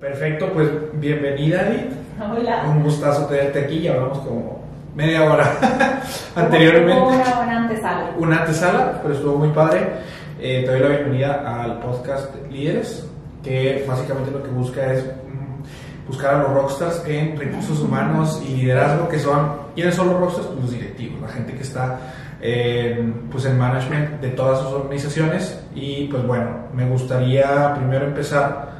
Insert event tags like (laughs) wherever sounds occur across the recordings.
Perfecto, pues bienvenida, Edith. Hola. Un gustazo tenerte aquí, ya hablamos como media hora (laughs) anteriormente. Una antesala. Una antesala, pero estuvo muy padre. Eh, te doy la bienvenida al podcast Líderes, que básicamente lo que busca es mm, buscar a los rockstars en recursos humanos y liderazgo, que son, ¿quiénes son los rockstars? Pues los directivos, la gente que está en, pues en management de todas sus organizaciones. Y pues bueno, me gustaría primero empezar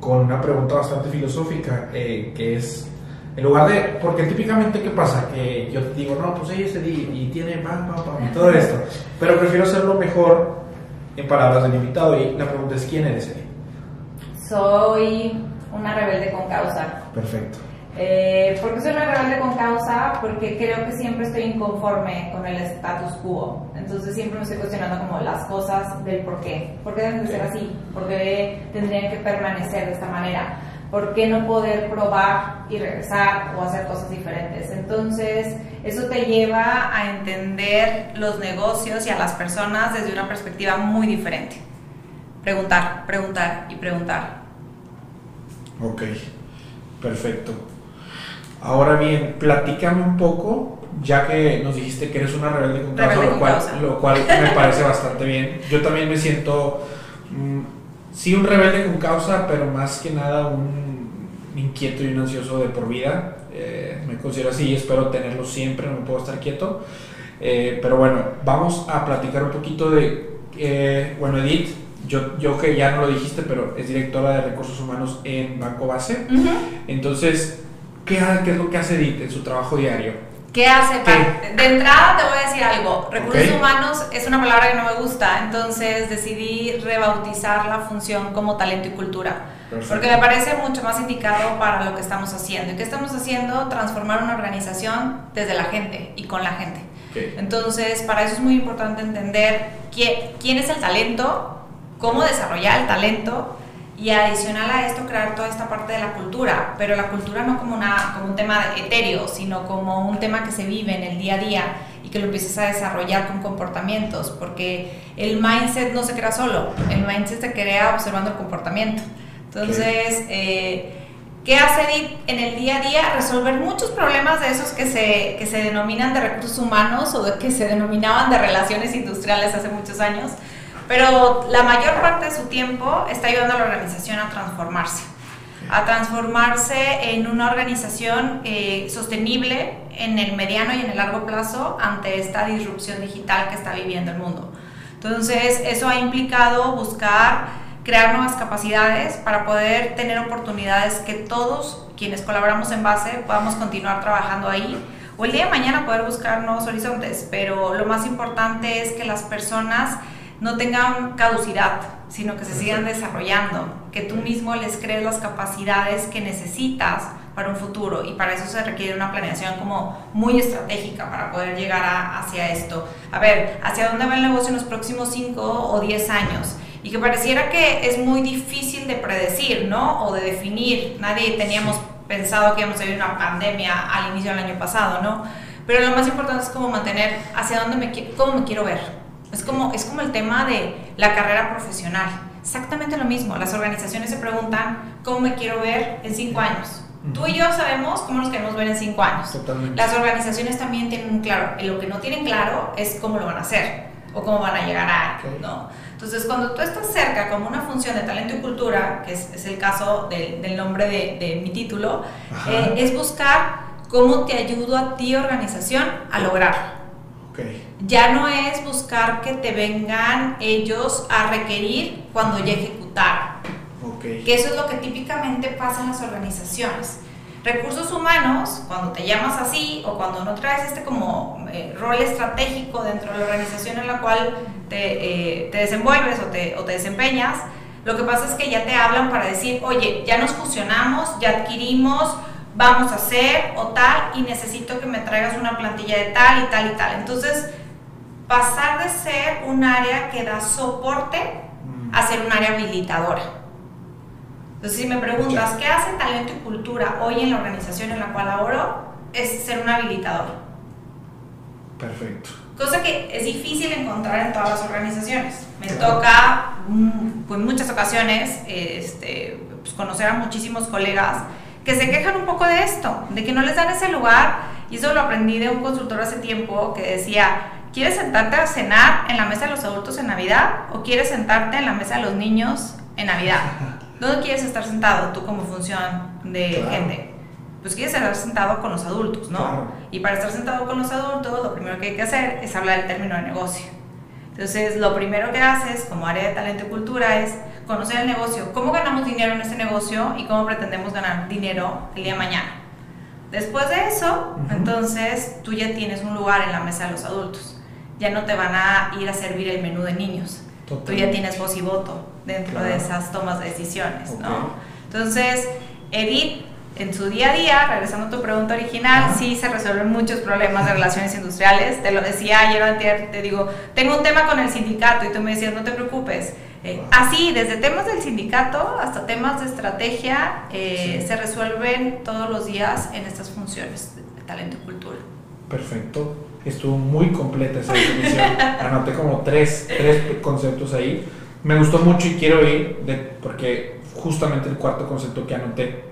con una pregunta bastante filosófica, eh, que es, en lugar de, porque típicamente, ¿qué pasa? Que yo te digo, no, pues ella es Edith y tiene pam, pam, pam, y todo esto, pero prefiero hacerlo mejor en palabras del invitado y la pregunta es, ¿quién eres Edith? Soy una rebelde con causa. Perfecto. Eh, ¿Por qué soy una rebelde con causa? Porque creo que siempre estoy inconforme con el status quo. Entonces siempre me estoy cuestionando como las cosas del por qué. ¿Por qué deben de ser así? ¿Por qué tendrían que permanecer de esta manera? ¿Por qué no poder probar y regresar o hacer cosas diferentes? Entonces, eso te lleva a entender los negocios y a las personas desde una perspectiva muy diferente. Preguntar, preguntar y preguntar. Ok, perfecto. Ahora bien, platícame un poco, ya que nos dijiste que eres una rebelde con causa, Rebelde lo, cual, causa. lo cual me (laughs) parece bastante bien. Yo también me siento, mm, sí, un rebelde con causa, pero más que nada un inquieto y un ansioso de por vida. Eh, me considero así y espero tenerlo siempre, no me puedo estar quieto. Eh, pero bueno, vamos a platicar un poquito de, eh, bueno, Edith, yo, yo que ya no lo dijiste, pero es directora de recursos humanos en Banco Base. Entonces, ¿qué, qué es lo que hace Edith en su trabajo diario? ¿Qué hace? De entrada te voy a decir algo. Recursos humanos es una palabra que no me gusta, entonces decidí rebautizar la función como talento y cultura. Perfecto. Porque me parece mucho más indicado para lo que estamos haciendo. ¿Y qué estamos haciendo? Transformar una organización desde la gente y con la gente. Entonces, para eso es muy importante entender quién, quién es el talento, cómo desarrollar el talento y adicional a esto crear toda esta parte de la cultura, pero la cultura no como, una, como un tema etéreo, sino como un tema que se vive en el día a día y que lo empieces a desarrollar con comportamientos, porque el mindset no se crea solo, el mindset se crea observando el comportamiento. Entonces, eh, ¿Qué hace Edith en el día a día? Resolver muchos problemas de esos que se, que se denominan de recursos humanos o de que se denominaban de relaciones industriales hace muchos años, pero la mayor parte de su tiempo está ayudando a la organización a transformarse, a transformarse en una organización eh, sostenible en el mediano y en el largo plazo ante esta disrupción digital que está viviendo el mundo. Entonces, eso ha implicado buscar crear nuevas capacidades para poder tener oportunidades que todos quienes colaboramos en base podamos continuar trabajando ahí. O el día de mañana poder buscar nuevos horizontes, pero lo más importante es que las personas no tengan caducidad, sino que se sigan desarrollando, que tú mismo les crees las capacidades que necesitas para un futuro y para eso se requiere una planeación como muy estratégica para poder llegar a- hacia esto. A ver, ¿hacia dónde va el negocio en los próximos 5 o 10 años? Y que pareciera que es muy difícil de predecir, ¿no? O de definir. Nadie teníamos pensado que íbamos a vivir una pandemia al inicio del año pasado, ¿no? Pero lo más importante es como mantener hacia dónde me cómo me quiero ver. Es como, es como el tema de la carrera profesional. Exactamente lo mismo. Las organizaciones se preguntan cómo me quiero ver en cinco años. Tú y yo sabemos cómo nos queremos ver en cinco años. Totalmente. Las organizaciones también tienen un claro. Lo que no tienen claro es cómo lo van a hacer o cómo van a llegar a, Ok. ¿no? Entonces, cuando tú estás cerca como una función de talento y cultura, que es, es el caso del, del nombre de, de mi título, eh, es buscar cómo te ayudo a ti, organización, a lograrlo. Ok. Ya no es buscar que te vengan ellos a requerir cuando ya ejecutaron. Ok. Que eso es lo que típicamente pasa en las organizaciones. Recursos humanos, cuando te llamas así o cuando no traes este como eh, rol estratégico dentro de la organización en la cual te, eh, te desenvuelves o te, o te desempeñas, lo que pasa es que ya te hablan para decir, oye, ya nos fusionamos, ya adquirimos, vamos a hacer o tal, y necesito que me traigas una plantilla de tal y tal y tal. Entonces, pasar de ser un área que da soporte Mm. a ser un área habilitadora. Entonces, si me preguntas, ¿qué hace talento y cultura hoy en la organización en la cual laboro? Es ser un habilitador. Perfecto. Cosa que es difícil encontrar en todas las organizaciones. Me toca, mm, pues, en muchas ocasiones, este, pues, conocer a muchísimos colegas que se quejan un poco de esto, de que no les dan ese lugar. Y eso lo aprendí de un consultor hace tiempo que decía, ¿quieres sentarte a cenar en la mesa de los adultos en Navidad o quieres sentarte en la mesa de los niños en Navidad? ¿Dónde quieres estar sentado tú como función de gente? Pues quieres estar sentado con los adultos, ¿no? Y para estar sentado con los adultos, lo primero que hay que hacer es hablar del término de negocio. Entonces, lo primero que haces como área de talento y cultura es conocer el negocio, cómo ganamos dinero en este negocio y cómo pretendemos ganar dinero el día de mañana. Después de eso, entonces tú ya tienes un lugar en la mesa de los adultos. Ya no te van a ir a servir el menú de niños. Tú ya tienes voz y voto dentro de esas tomas de decisiones, ¿no? Entonces, Edith, en su día a día, regresando a tu pregunta original, sí se resuelven muchos problemas de relaciones industriales. Te lo decía ayer antes, te digo, tengo un tema con el sindicato y tú me decías, no te preocupes eh, así, desde temas del sindicato hasta temas de estrategia, eh, se resuelven todos los días en estas funciones de talento y cultura. Perfecto. Estuvo muy completa esa definición. (laughs) Anoté como tres, tres conceptos ahí. Me gustó mucho y quiero ir, de, porque justamente el cuarto concepto que anoté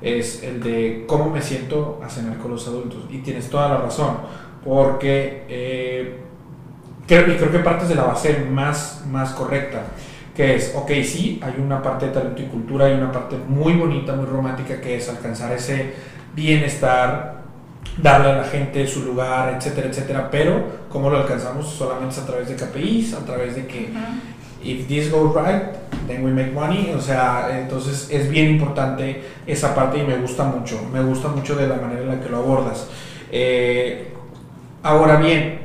es el de cómo me siento a cenar con los adultos. Y tienes toda la razón, porque eh, creo, y creo que partes de la base más, más correcta, que es, ok, sí, hay una parte de talento y cultura, hay una parte muy bonita, muy romántica, que es alcanzar ese bienestar, darle a la gente su lugar, etcétera, etcétera, pero ¿cómo lo alcanzamos? Solamente es a través de KPIs, a través de que, if this goes right, then we make money, o sea, entonces es bien importante esa parte y me gusta mucho, me gusta mucho de la manera en la que lo abordas. Eh, ahora bien,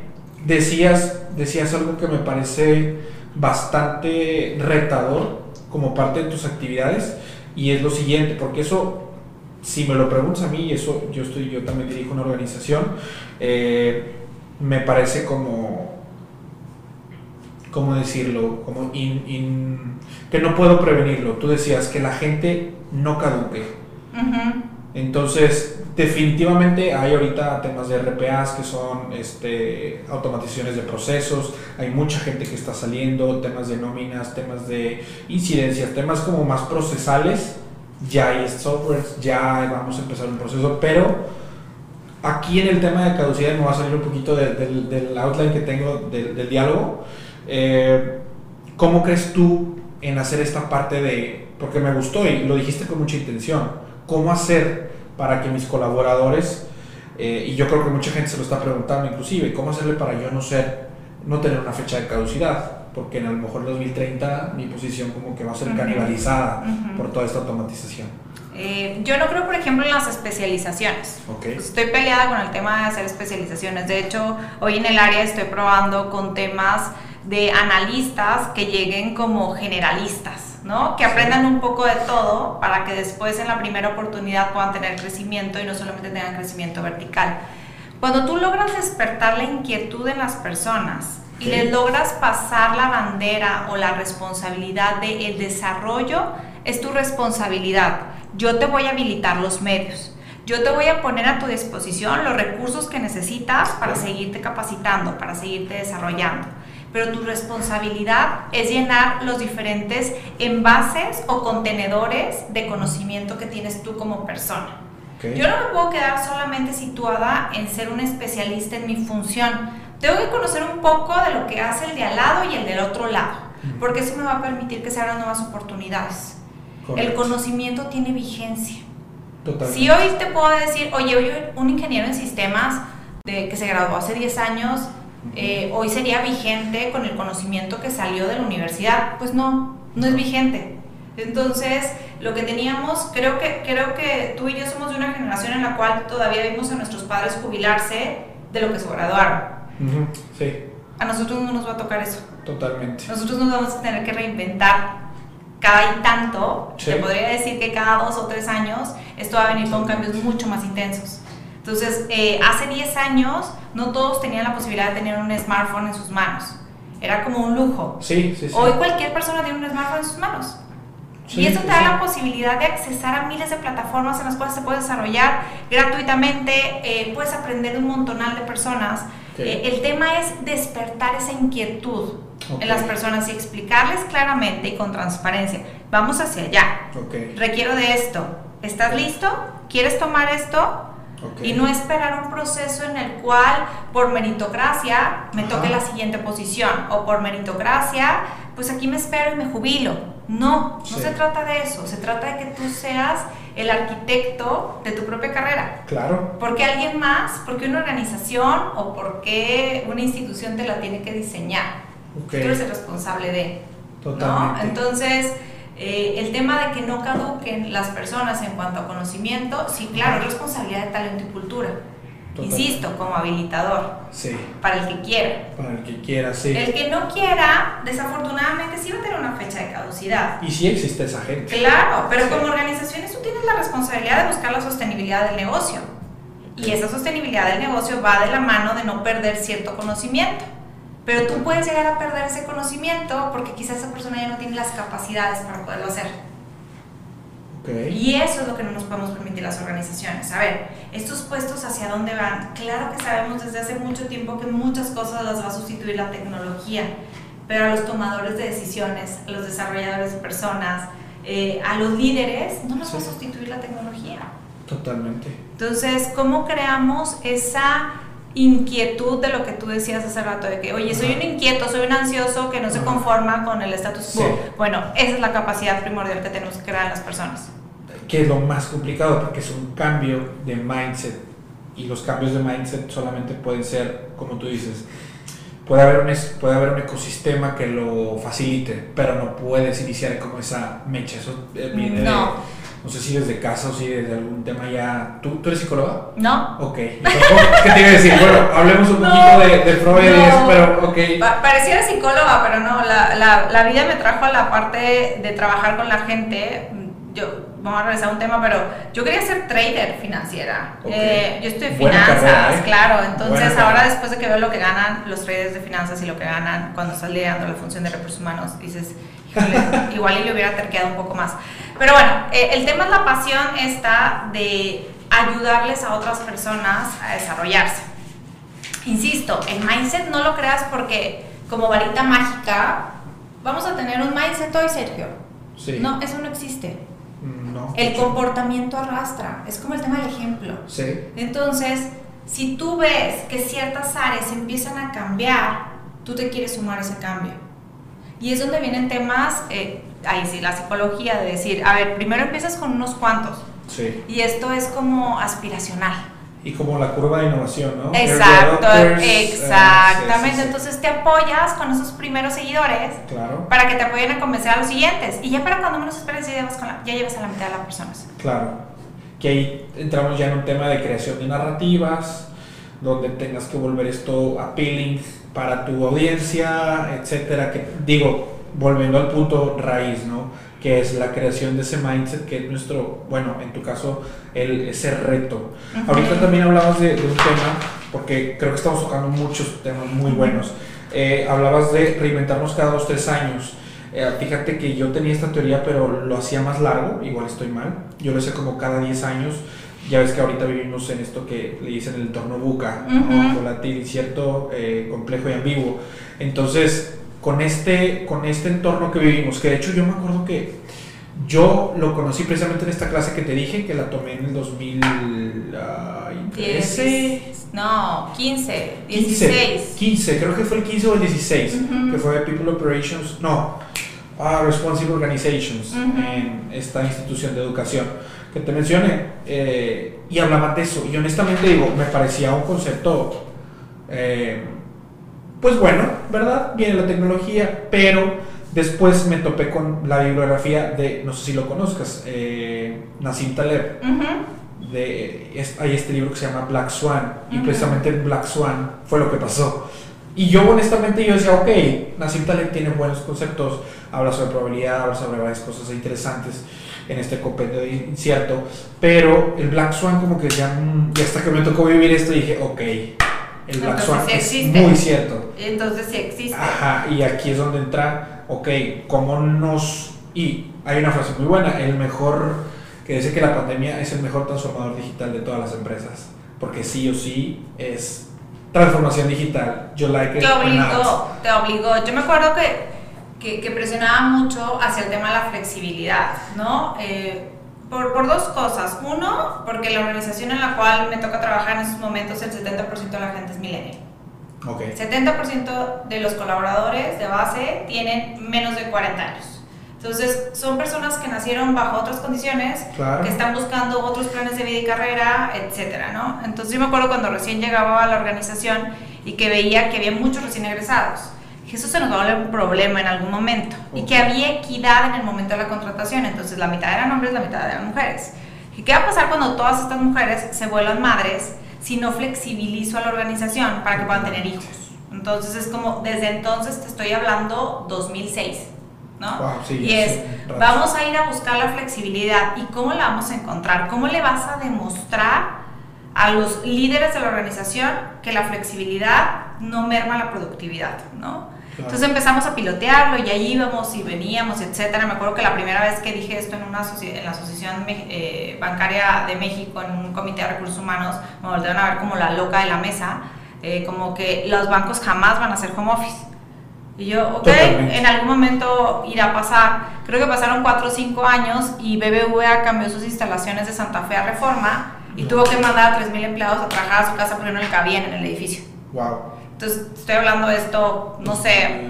decías decías algo que me parece bastante retador como parte de tus actividades y es lo siguiente, porque eso, si me lo preguntas a mí, eso yo estoy, yo también dirijo una organización, eh, me parece como, ¿cómo decirlo? Como que no puedo prevenirlo. Tú decías que la gente no caduque. Entonces, definitivamente hay ahorita temas de RPAs que son este, automatizaciones de procesos, hay mucha gente que está saliendo, temas de nóminas, temas de incidencias, temas como más procesales, ya hay softwares, ya vamos a empezar un proceso, pero aquí en el tema de caducidad me va a salir un poquito del outline que tengo del, diálogo. Eh, ¿Cómo crees tú en hacer esta parte de, porque me gustó y lo dijiste con mucha intención, cómo hacer para que mis colaboradores, eh, y yo creo que mucha gente se lo está preguntando inclusive, cómo hacerle para yo no ser, no tener una fecha de caducidad, porque en a lo mejor en 2030 mi posición como que va a ser canibalizada por toda esta automatización. Eh, yo no creo, por ejemplo, en las especializaciones. Estoy peleada con el tema de hacer especializaciones. De hecho, hoy en el área estoy probando con temas de analistas que lleguen como generalistas. ¿no? Que aprendan un poco de todo para que después en la primera oportunidad puedan tener crecimiento y no solamente tengan crecimiento vertical. Cuando tú logras despertar la inquietud en las personas y les logras pasar la bandera o la responsabilidad del el desarrollo, es tu responsabilidad. Yo te voy a habilitar los medios. Yo te voy a poner a tu disposición los recursos que necesitas para seguirte capacitando, para seguirte desarrollando pero tu responsabilidad es llenar los diferentes envases o contenedores de conocimiento que tienes tú como persona. Yo no me puedo quedar solamente situada en ser un especialista en mi función. Tengo que conocer un poco de lo que hace el de al lado y el del otro lado, porque eso me va a permitir que se abran nuevas oportunidades. El conocimiento tiene vigencia. Si hoy te puedo decir, oye, oye, un ingeniero en sistemas de, que se graduó hace 10 años, eh, hoy sería vigente con el conocimiento que salió de la universidad. Pues no, no es vigente. Entonces, lo que teníamos, creo que, creo que tú y yo somos de una generación en la cual todavía vimos a nuestros padres jubilarse de lo que se graduaron. Sí. A nosotros no nos va a tocar eso. Totalmente. Nosotros nos vamos a tener que reinventar cada y tanto. Te podría decir que cada dos o tres años esto va a venir con cambios mucho más intensos. Entonces, eh, hace 10 años no todos tenían la posibilidad de tener un smartphone en sus manos. Era como un lujo. Sí, sí, sí. Hoy cualquier persona tiene un smartphone en sus manos. y eso te da la posibilidad de accesar a miles de plataformas en las cuales se puede desarrollar gratuitamente, eh, puedes aprender de un montonal de personas. Eh, el tema es despertar esa inquietud en las personas y explicarles claramente y con transparencia, vamos hacia allá, requiero de esto, ¿estás listo? ¿Quieres tomar esto? Y no esperar un proceso en el cual por meritocracia me toque la siguiente posición. O por meritocracia, pues aquí me espero y me jubilo. No, no se trata de eso, se trata de que tú seas el arquitecto de tu propia carrera. Claro. Porque alguien más, porque una organización o porque una institución te la tiene que diseñar. Tú eres el responsable de. Totalmente. Entonces, eh, el tema de que no caduquen las personas en cuanto a conocimiento, sí, claro, es responsabilidad de talento y cultura. Insisto, como habilitador. Sí. Para el que quiera. Para el que quiera, sí. El que no quiera, desafortunadamente, sí va a tener una fecha de caducidad. Y sí existe esa gente. Claro, pero como organizaciones tú tienes la responsabilidad de buscar la sostenibilidad del negocio. Y esa sostenibilidad del negocio va de la mano de no perder cierto conocimiento. Pero tú puedes llegar a perder ese conocimiento porque quizás esa persona ya no tiene las capacidades para poderlo hacer. Y eso es lo que no nos podemos permitir las organizaciones. A ver, estos puestos hacia dónde van. Claro que sabemos desde hace mucho tiempo que muchas cosas las va a sustituir la tecnología, pero a los tomadores de decisiones, a los desarrolladores de personas, eh, a los líderes, no nos va a sustituir la tecnología. Totalmente. Entonces, ¿cómo creamos esa inquietud de lo que tú decías hace rato, de que, oye, soy un inquieto, soy un ansioso que no se conforma con el status quo. Bueno, esa es la capacidad primordial que tenemos que crear en las personas. Que es lo más complicado, porque es un cambio de mindset. Y los cambios de mindset solamente pueden ser, como tú dices, puede haber un, puede haber un ecosistema que lo facilite, pero no puedes iniciar como esa mecha. Eso eh, viene no no sé si desde casa o si desde algún tema ya. ¿Tú, ¿tú eres psicóloga? No. Ok. ¿Qué te iba a decir? Bueno, hablemos un poquito de, de, Freud y eso, pero ok. pareciera psicóloga, pero no. La, la, la, vida me trajo a la parte de trabajar con la gente. Yo, vamos a regresar a un tema, pero yo quería ser trader financiera. Eh, yo estoy en finanzas, ¿eh? claro. Entonces, ahora después de que veo lo que ganan los traders de finanzas y lo que ganan cuando estás liderando la función de recursos humanos, dices, igual y le hubiera terqueado un poco más. Pero bueno, eh, el tema es la pasión esta de ayudarles a otras personas a desarrollarse. Insisto, el mindset no lo creas porque como varita mágica vamos a tener un mindset hoy, Sergio. Sí. No, eso no existe. Mm, no. El comportamiento arrastra, es como el tema del ejemplo. Sí. Entonces, si tú ves que ciertas áreas empiezan a cambiar, tú te quieres sumar a ese cambio. Y es donde vienen temas, eh, ahí sí, la psicología, de decir, a ver, primero empiezas con unos cuantos. Sí. Y esto es como aspiracional. Y como la curva de innovación, ¿no? Exacto, eh, exactamente. Entonces te apoyas con esos primeros seguidores claro. para que te apoyen a convencer a los siguientes. Y ya para cuando menos esperes, ya llevas, ya llevas a la mitad de las personas. Claro. Que ahí entramos ya en un tema de creación de narrativas, donde tengas que volver esto appealing para tu audiencia, etcétera. Que, digo, volviendo al punto raíz, ¿no? Que es la creación de ese mindset, que es nuestro, bueno, en tu caso, el, ese reto. Ahorita también hablabas de, un tema, porque creo que estamos tocando muchos temas muy buenos. Eh, hablabas de reinventarnos cada dos, tres años. Eh, fíjate que yo tenía esta teoría, pero lo hacía más largo, igual estoy mal. Yo lo hice como cada 10 años ya ves que ahorita vivimos en esto que le dicen el entorno buca, volátil, incierto, eh, complejo y ambiguo. Entonces, con este, con este entorno que vivimos, que de hecho yo me acuerdo que yo lo conocí precisamente en esta clase que te dije, que la tomé en el 2013. No, 15, 16. 15, creo que fue el 15 o el 16, que fue People Operations, no, uh, Responsive Organizations, en esta institución de educación que te mencioné, eh, y hablaba de eso. Y honestamente digo, me parecía un concepto, eh, pues bueno, ¿verdad? Viene la tecnología, pero después me topé con la bibliografía de, no sé si lo conozcas, eh, Nassim Taleb. de, hay este libro que se llama Black Swan, y precisamente Black Swan fue lo que pasó. Y yo honestamente yo decía, ok, Nassim Taleb tiene buenos conceptos, habla sobre probabilidad, habla sobre varias cosas interesantes en este compendio incierto, pero el Black Swan como que ya, ya hasta que me tocó vivir esto dije, ok, el Black Swan es muy cierto. Entonces sí existe. Ajá, y aquí es donde entra, ok, cómo nos... Y hay una frase muy buena, el mejor, que dice que la pandemia es el mejor transformador digital de todas las empresas, porque sí o sí es transformación digital. Yo like it Te obligó, te obligó. Yo me acuerdo que, que, que presionaba mucho hacia el tema de la flexibilidad, ¿no? Eh, por, por dos cosas. Uno, porque la organización en la cual me toca trabajar en estos momentos, el 70% de la gente es millennial. Ok. 70% de los colaboradores de base tienen menos de 40 años. Entonces, son personas que nacieron bajo otras condiciones, Claro. que están buscando otros planes de vida y carrera, etcétera, ¿no? Entonces, yo me acuerdo cuando recién llegaba a la organización y que veía que había muchos recién egresados. Dije, eso se nos va a volver un problema en algún momento. Y que había equidad en el momento de la contratación. Entonces, la mitad eran hombres, la mitad eran mujeres. ¿Y qué va a pasar cuando todas estas mujeres se vuelvan madres si no flexibilizo a la organización para que puedan tener hijos? Entonces, es como, desde entonces te estoy hablando 2006, ¿no? Wow, sí, y sí, es, rato. vamos a ir a buscar la flexibilidad. ¿Y cómo la vamos a encontrar? ¿Cómo le vas a demostrar a los líderes de la organización que la flexibilidad no merma la productividad, ¿no? Claro. Entonces empezamos a pilotearlo y ahí íbamos y veníamos, etcétera. Me acuerdo que la primera vez que dije esto en, una en la Asociación eh, Bancaria de México, en un comité de recursos humanos, me volvieron a ver como la loca de la mesa, eh, como que los bancos jamás van a hacer home office. Y yo, ok, Totalmente. en algún momento irá a pasar. Creo que pasaron 4 o 5 años y BBVA cambió sus instalaciones de Santa Fe a Reforma y No. tuvo que mandar a 3.000 empleados a trabajar a su casa porque no le cabían en el edificio. Wow. Entonces, estoy hablando de esto, no sé,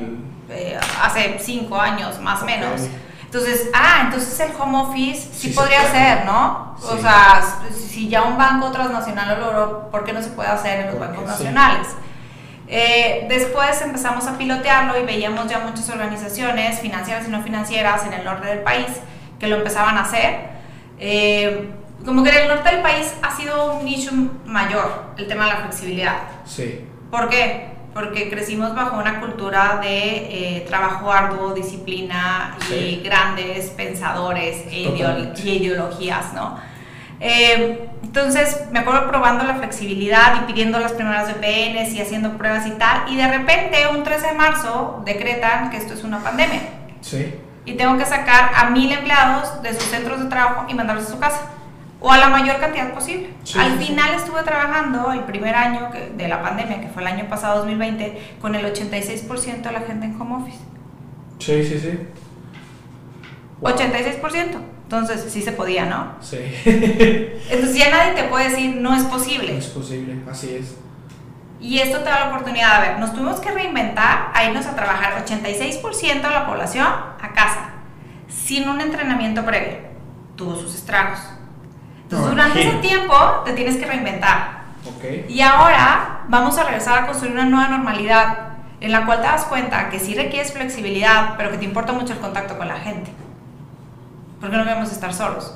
eh, hace 5 años más o Ok. menos. Entonces, ah, entonces el home office sí, Sí se podría puede. ser, ¿no? O Sí. sea, si ya un banco transnacional lo logró, ¿por qué no se puede hacer en los Porque bancos sí. Eh, después empezamos a pilotearlo y veíamos ya muchas organizaciones financieras y no financieras en el norte del país que lo empezaban a hacer. Eh, como que en el norte del país ha sido un nicho mayor el tema de la flexibilidad. Sí. ¿Por qué? Porque crecimos bajo una cultura de eh, trabajo arduo, disciplina y Sí. grandes pensadores e ideol- Totalmente. y ideologías, ¿no? Eh, entonces me acuerdo probando la flexibilidad y pidiendo las primeras VPNs y haciendo pruebas y tal, y de repente un 13 de marzo decretan que esto es una pandemia Sí. y tengo que sacar a mil empleados de sus centros de trabajo y mandarlos a su casa o a la mayor cantidad posible. Sí, Al sí, final estuve trabajando el primer año de la pandemia, que fue el año pasado 2020, con el 86% de la gente en home office. Sí, sí, sí. Wow. 86%. Entonces sí se podía, ¿no? Sí. Entonces ya nadie te puede decir no es No posible. es posible, así es. Y esto te da la oportunidad de ver, nos tuvimos que reinventar, a irnos a trabajar 86% de la población a casa, sin un entrenamiento previo. Tuvo sus estragos. Entonces, No, durante ese imagino. tiempo te tienes que reinventar. Ok. Y ahora vamos a regresar a construir una nueva normalidad en la cual te das cuenta que sí requieres flexibilidad, pero que te importa mucho el contacto con la gente. Porque no queremos estar solos.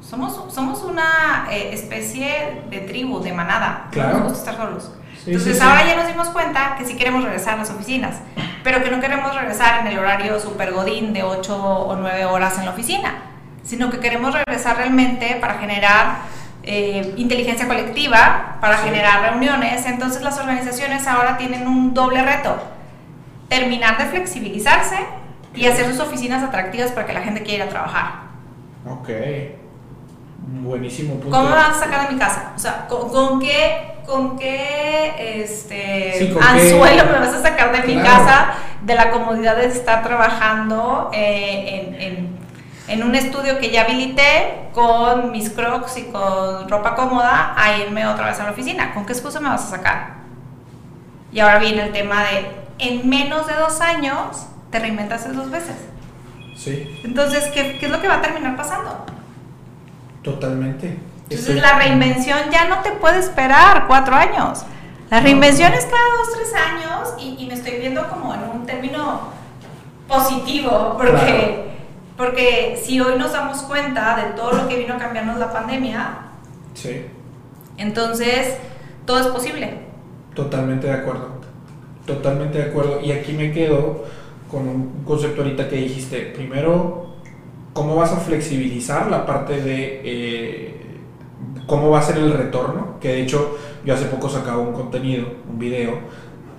Somos, somos una eh, especie de tribu, de manada. Claro. No nos gusta estar solos. Sí, Entonces sí, sí. ahora ya nos dimos cuenta que sí queremos regresar a las oficinas, pero que no queremos regresar en el horario super godín de 8 o 9 horas en la oficina, sino que queremos regresar realmente para generar eh, inteligencia colectiva, para generar reuniones. Entonces las organizaciones ahora tienen un doble reto, terminar de flexibilizarse y hacer sus oficinas atractivas para que la gente quiera ir a trabajar. Ok. Buenísimo punto. ¿Cómo me vas a sacar de mi casa? O sea, ¿con, con qué, con qué este, Sí, ¿con anzuelo qué? me vas a sacar de mi Claro. casa de la comodidad de estar trabajando eh, en, en- en un estudio que ya habilité con mis crocs y con ropa cómoda a irme otra vez a la oficina? ¿Con qué excusa me vas a sacar? Y ahora viene el tema de, en menos de dos años, te reinventaste dos veces. Sí, Entonces, ¿qué, qué es lo que va a terminar pasando? totalmente. Entonces Estoy- la reinvención ya no te puede esperar cuatro años. La No. reinvención es cada dos, tres años y, y me estoy viendo como en un término positivo, porque, Claro. porque si hoy nos damos cuenta de todo lo que vino a cambiarnos la pandemia, Sí, entonces todo es posible. totalmente de acuerdo. Totalmente de acuerdo. Y aquí me quedo con un concepto ahorita que dijiste. Primero, ¿cómo vas a flexibilizar la parte de eh, cómo va a ser el retorno? Que de hecho yo hace poco sacaba un contenido, un video,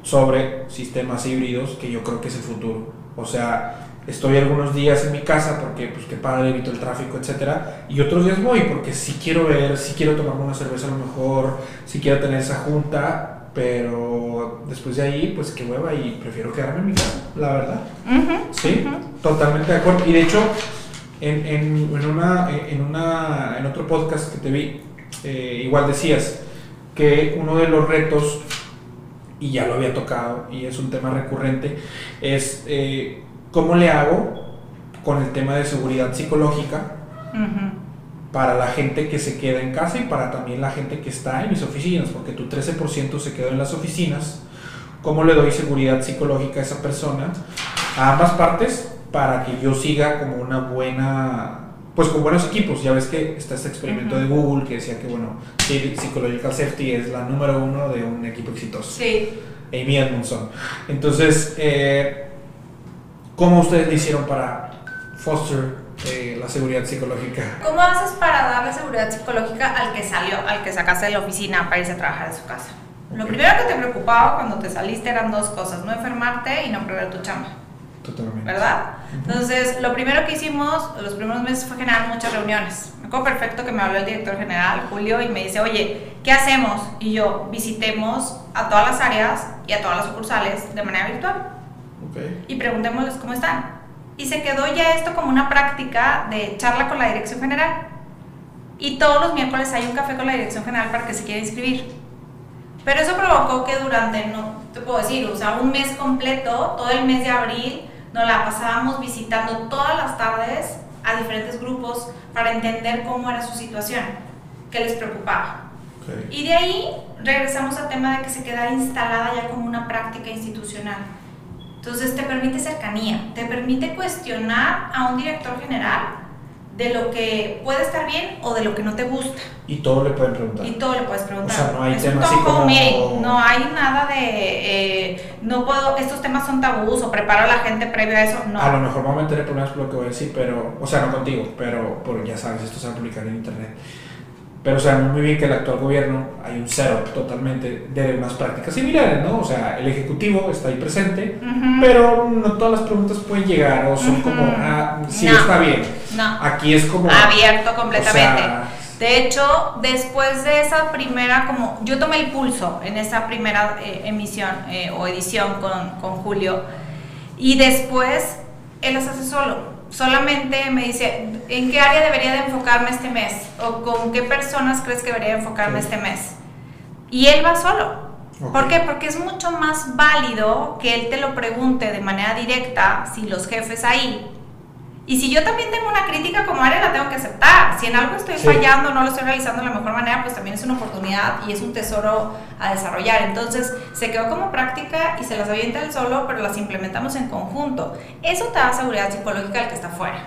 sobre sistemas híbridos que yo creo que es el futuro. O sea, estoy algunos días en mi casa porque, pues, qué padre, evito el tráfico, etcétera, y otros días voy porque si quiero ver, si quiero tomarme una cerveza a lo mejor, si quiero tener esa junta, pero después de ahí, pues qué hueva y prefiero quedarme en mi casa, la verdad. Sí, totalmente de acuerdo. Y de hecho, en, en, en una, en, una, en otro podcast que te vi, eh, igual decías que uno de los retos, y ya lo había tocado, y es un tema recurrente, es eh, cómo le hago con el tema de seguridad psicológica Ujú. Para la gente que se queda en casa y para también la gente que está en mis oficinas, porque tu 13% se quedó en las oficinas. ¿Cómo le doy seguridad psicológica a esa persona? A ambas partes para que yo siga como una buena, pues con buenos equipos. Ya ves que está este experimento de Google que decía que, bueno, Psychological Safety es la número uno de un equipo exitoso. Sí. Amy Edmondson. Entonces, eh, ¿cómo ustedes le hicieron para foster eh, la seguridad psicológica? ¿Cómo haces para darle seguridad psicológica al que salió, al que sacaste de la oficina para irse a trabajar de su casa? Lo primero que te preocupaba cuando te saliste eran dos cosas, no enfermarte y no perder tu chamba, Totalmente. ¿verdad? Ujú. Entonces, lo primero que hicimos los primeros meses fue generar muchas reuniones. Me acuerdo perfecto que me habló el director general, Julio, y me dice, oye, ¿qué hacemos? Y yo, visitemos a todas las áreas y a todas las sucursales de manera virtual Ok. y preguntémosles cómo están. Y se quedó ya esto como una práctica de charla con la dirección general. Y todos los miércoles hay un café con la dirección general para que se quiera inscribir. Pero eso provocó que durante, no te puedo decir, o sea, un mes completo, todo el mes de abril, nos la pasábamos visitando todas las tardes a diferentes grupos para entender cómo era su situación, qué les preocupaba. Ok. Y de ahí regresamos al tema de que se quedara instalada ya como una práctica institucional. Entonces te permite cercanía, te permite cuestionar a un director general de lo que puede estar bien o de lo que no te gusta. Y todo le pueden preguntar. Y todo le puedes preguntar. O sea, no hay es tema un así como- no hay nada de eh, no puedo, estos temas son tabús o preparo a la gente previo a eso, no. A lo mejor me voy a meter en problemas por lo que voy a decir, pero, o sea, no contigo, pero, pero ya sabes, esto se va a publicar en internet. Pero sabemos muy bien que el actual gobierno hay un setup totalmente de unas prácticas similares, ¿no? O sea, el ejecutivo está ahí presente, pero no todas las preguntas pueden llegar o son como, ah, sí, No. está bien. No. Aquí es como... abierto completamente. o sea, de hecho, después de esa primera, como yo tomé el pulso en esa primera eh, emisión eh, o edición con, con Julio, y después él las hace solo. Solamente me dice, ¿en qué área debería de enfocarme este mes? ¿O con qué personas crees que debería enfocarme Sí. este mes? Y él va solo. ¿Por qué? Porque es mucho más válido que él te lo pregunte de manera directa si los jefes ahí. Y si yo también tengo una crítica como área, la tengo que aceptar. Si en algo estoy Sí. fallando, no lo estoy realizando de la mejor manera, pues también es una oportunidad y es un tesoro a desarrollar. Entonces, se quedó como práctica y se las avienta él solo, pero las implementamos en conjunto. Eso te da seguridad psicológica al que está afuera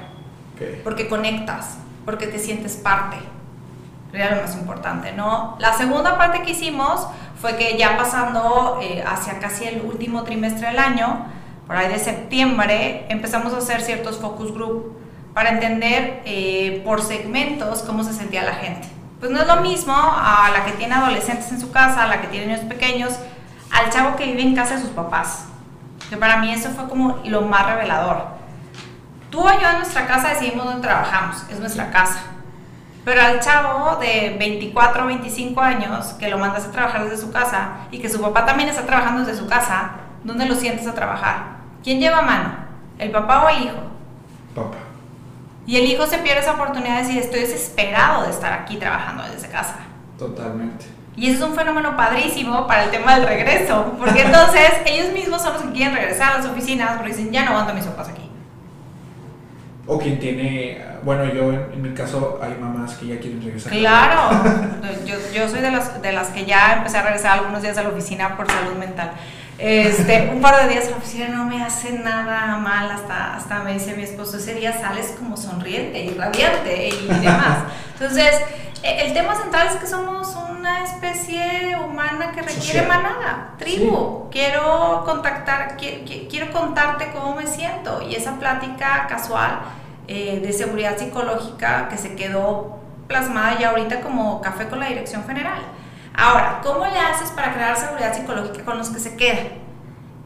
ok. porque conectas, porque te sientes parte. Era lo más importante, ¿no? La segunda parte que hicimos fue que ya pasando eh, hacia casi el último trimestre del año, por ahí de septiembre, empezamos a hacer ciertos focus group para entender eh, por segmentos cómo se sentía la gente. Pues no es lo mismo a la que tiene adolescentes en su casa, a la que tiene niños pequeños, al chavo que vive en casa de sus papás. Que para mí eso fue como lo más revelador. Tú o yo en nuestra casa decidimos dónde trabajamos, es nuestra casa. Pero al chavo de 24 o 25 años que lo mandas a trabajar desde su casa y que su papá también está trabajando desde su casa, ¿dónde lo sientes a trabajar? ¿Quién lleva mano? ¿El papá o el hijo? Papá. Y el hijo se pierde esa oportunidad de decir, estoy desesperado de estar aquí trabajando desde casa. Totalmente. Y eso es un fenómeno padrísimo para el tema del regreso, porque entonces (laughs) ellos mismos son los que quieren regresar a las oficinas porque dicen, ya no aguanto a mis papás aquí. O quien tiene, bueno, yo en, en mi caso hay mamás que ya quieren regresar. Claro, (laughs) yo, yo soy de las, de las que ya empecé a regresar algunos días a la oficina por salud mental. Este, un par de días a la oficina no me hace nada mal, hasta, hasta me dice mi esposo, ese día sales como sonriente y radiante y demás. Entonces, e- el tema central es que somos una especie humana que requiere Social. manada, tribu. Quiero contactar, qui- qui- quiero contarte cómo me siento y esa plática casual eh, de seguridad psicológica que se quedó plasmada ya ahorita como café con la dirección general. Ahora, ¿cómo le haces para crear seguridad psicológica con los que se quedan?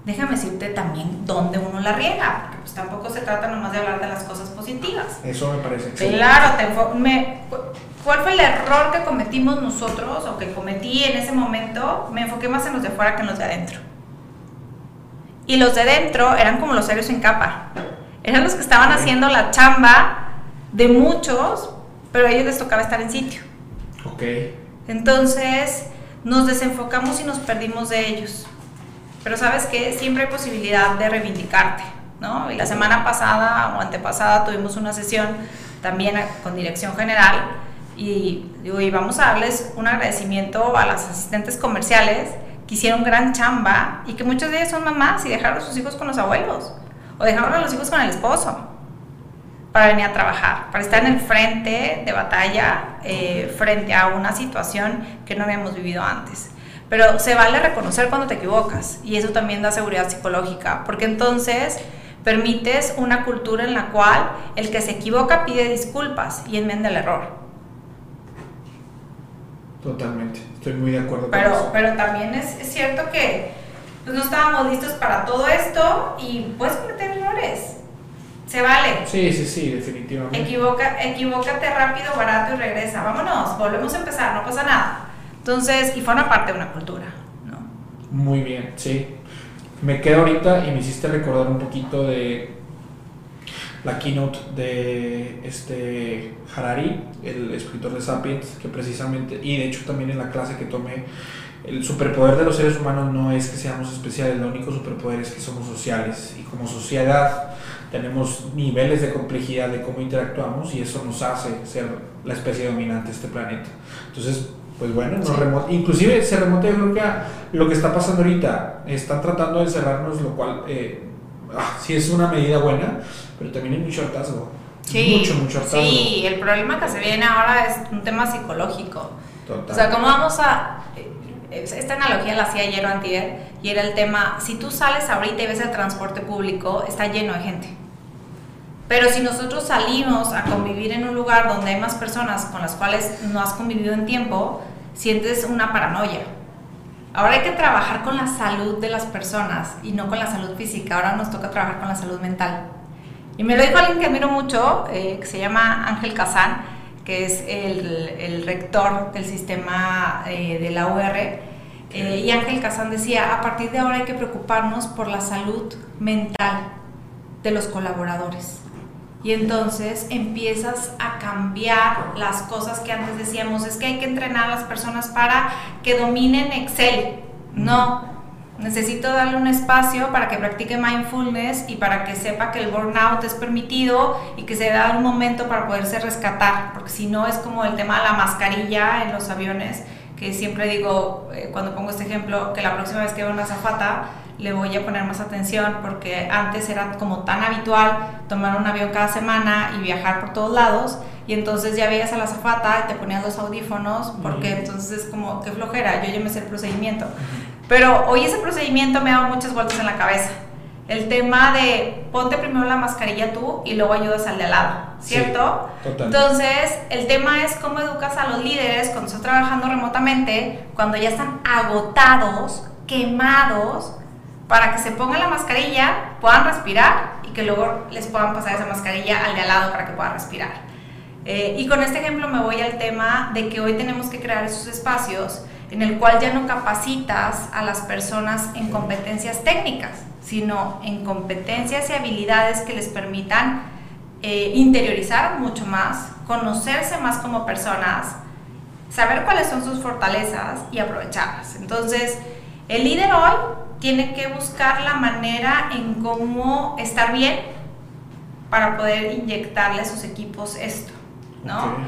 Déjame decirte también dónde uno la riega, porque pues tampoco se trata nomás de hablar de las cosas positivas. Eso me parece excelente. Claro, te me- ¿Cuál fue el error que cometimos nosotros o que cometí en ese momento? Me enfoqué más en los de fuera que en los de adentro. Y los de dentro eran como los serios en capa. Eran los que estaban haciendo la chamba de muchos, pero a ellos les tocaba estar en sitio. Ok. Entonces nos desenfocamos y nos perdimos de ellos. Pero sabes que siempre hay posibilidad de reivindicarte, ¿no? Y la semana pasada o antepasada tuvimos una sesión también con dirección general y digo, y vamos a darles un agradecimiento a las asistentes comerciales que hicieron gran chamba y que muchas de ellas son mamás y dejaron a sus hijos con los abuelos o dejaron a los hijos con el esposo para venir a trabajar, para estar en el frente de batalla eh, frente a una situación que no habíamos vivido antes. Pero se vale reconocer cuando te equivocas y eso también da seguridad psicológica, porque entonces permites una cultura en la cual el que se equivoca pide disculpas y enmienda el error. Totalmente, estoy muy de acuerdo pero, con eso. Pero también es, es cierto que pues, no estábamos listos para todo esto y puedes cometer errores. Se vale. Sí, sí, sí, definitivamente. Equivoca, equivócate rápido, barato y regresa. Vámonos, volvemos a empezar, no pasa nada. Entonces, y forma parte de una cultura, ¿no? Muy bien, sí. Me quedo ahorita y me hiciste recordar un poquito de la keynote de este Harari, el escritor de Sapiens, que precisamente, y de hecho también en la clase que tomé, el superpoder de los seres humanos no es que seamos especiales, el único superpoder es que somos sociales y como sociedad tenemos niveles de complejidad de cómo interactuamos y eso nos hace ser la especie dominante de este planeta. Entonces, pues bueno, nos sí. inclusive se remonta yo creo que a lo que está pasando ahorita, están tratando de encerrarnos, lo cual eh, ah, sí es una medida buena, pero también hay mucho hartazgo. Sí, mucho, mucho hartazgo. Sí, el problema que se viene ahora es un tema psicológico. Total. O sea, ¿cómo vamos a...? Esta analogía la hacía ayer o antier, y era el tema, si tú sales ahorita y ves el transporte público, está lleno de gente. Pero si nosotros salimos a convivir en un lugar donde hay más personas con las cuales no has convivido en tiempo, sientes una paranoia. Ahora hay que trabajar con la salud de las personas y no con la salud física. Ahora nos toca trabajar con la salud mental. Y me lo dijo alguien que admiro mucho, eh, que se llama Ángel Kazán, que es el, el rector del sistema eh, de la UR. Eh, y Ángel Kazán decía, a partir de ahora hay que preocuparnos por la salud mental de los colaboradores. Y entonces empiezas a cambiar las cosas que antes decíamos, es que hay que entrenar a las personas para que dominen Excel. No, necesito darle un espacio para que practique mindfulness y para que sepa que el burnout es permitido y que se da un momento para poderse rescatar, porque si no es como el tema de la mascarilla en los aviones, que siempre digo, eh, cuando pongo este ejemplo, que la próxima vez que veo una zafata, le voy a poner más atención porque antes era como tan habitual tomar un avión cada semana y viajar por todos lados y entonces ya veías a la zafata y te ponías los audífonos porque entonces es como que flojera, yo ya me sé el procedimiento. Pero hoy ese procedimiento me ha dado muchas vueltas en la cabeza. El tema de ponte primero la mascarilla tú y luego ayudas al de al lado, ¿cierto? Sí, entonces, el tema es cómo educas a los líderes cuando estás trabajando remotamente, cuando ya están agotados, quemados, para que se pongan la mascarilla, puedan respirar y que luego les puedan pasar esa mascarilla al de al lado para que puedan respirar. Eh, y con este ejemplo me voy al tema de que hoy tenemos que crear esos espacios en el cual ya no capacitas a las personas en competencias técnicas, sino en competencias y habilidades que les permitan eh, interiorizar mucho más, conocerse más como personas, saber cuáles son sus fortalezas y aprovecharlas. Entonces, el líder hoy tiene que buscar la manera en cómo estar bien para poder inyectarle a sus equipos esto, ¿no? Ok.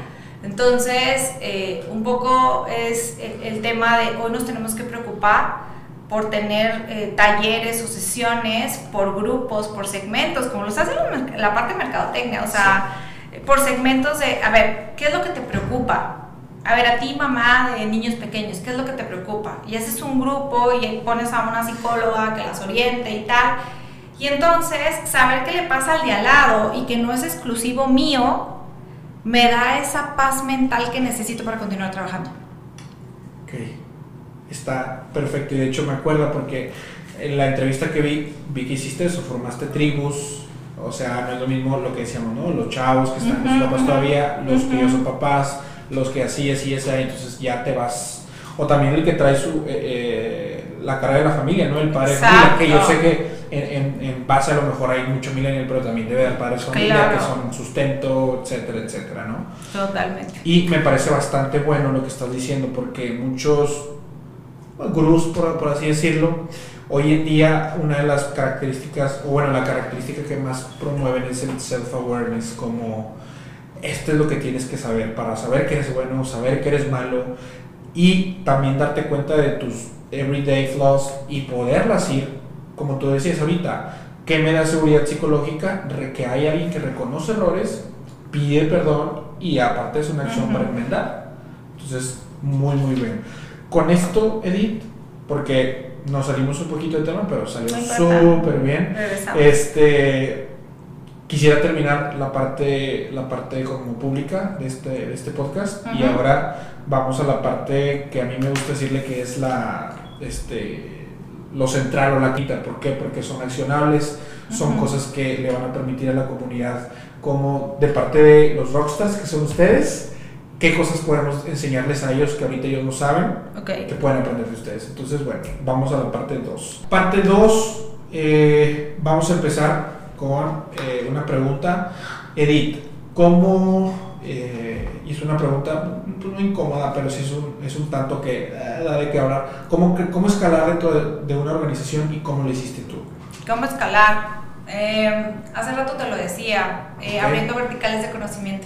Entonces, eh, un poco es el, el tema de hoy nos tenemos que preocupar por tener eh, talleres o sesiones por grupos, por segmentos, como los hace la, la parte de mercadotecnia, o sea, por segmentos de, a ver, ¿qué es lo que te preocupa? A ver, a ti, mamá de niños pequeños, ¿qué es lo que te preocupa? Y haces un grupo y pones a una psicóloga que las oriente y tal. Y entonces, saber qué le pasa al de al lado y que no es exclusivo mío, me da esa paz mental que necesito para continuar trabajando. Ok, está perfecto. Y de hecho me acuerdo porque en la entrevista que vi, vi que hiciste eso, formaste tribus. O sea, no es lo mismo lo que decíamos, ¿no? Los chavos que están con sus papás ujú, todavía, los que ya son papás, los que así, así, así, entonces ya te vas. O también el que trae su, eh, eh, la carrera de la familia, ¿no? El padre familia, que yo sé que en, en, base a lo mejor hay mucho millennial, pero también debe haber padres familia que son sustento, etcétera, etcétera, ¿no? Totalmente. Y me parece bastante bueno lo que estás diciendo, porque muchos gurús, por, por así decirlo, hoy en día una de las características, o bueno, la característica que más promueven es el self-awareness, como esto es lo que tienes que saber para saber que eres bueno, saber que eres malo y también darte cuenta de tus everyday flaws y poderlas ir, como tú decías ahorita, que me da seguridad psicológica? Que hay alguien que reconoce errores, pide perdón y aparte es una acción para enmendar. Entonces, muy, muy bien. Con esto, Edith, porque nos salimos un poquito de tema, pero salió súper bien. Este, quisiera terminar la parte, la parte como pública de este, de este podcast y ahora vamos a la parte que a mí me gusta decirle que es la, este, lo central o la quita. ¿Por qué? Porque son accionables, son cosas que le van a permitir a la comunidad como de parte de los rockstars que son ustedes, qué cosas podemos enseñarles a ellos que ahorita ellos no saben, que pueden aprender de ustedes. Entonces, bueno, vamos a la parte 2. Parte 2, eh, vamos a empezar con eh, una pregunta. Edith, ¿cómo, eh, y es una pregunta pues, no incómoda, pero sí es un, es un tanto que eh, da de qué hablar, ¿cómo, cómo escalar dentro de, una organización y cómo lo hiciste tú? ¿Cómo escalar? hace rato te lo decía, abriendo verticales de conocimiento.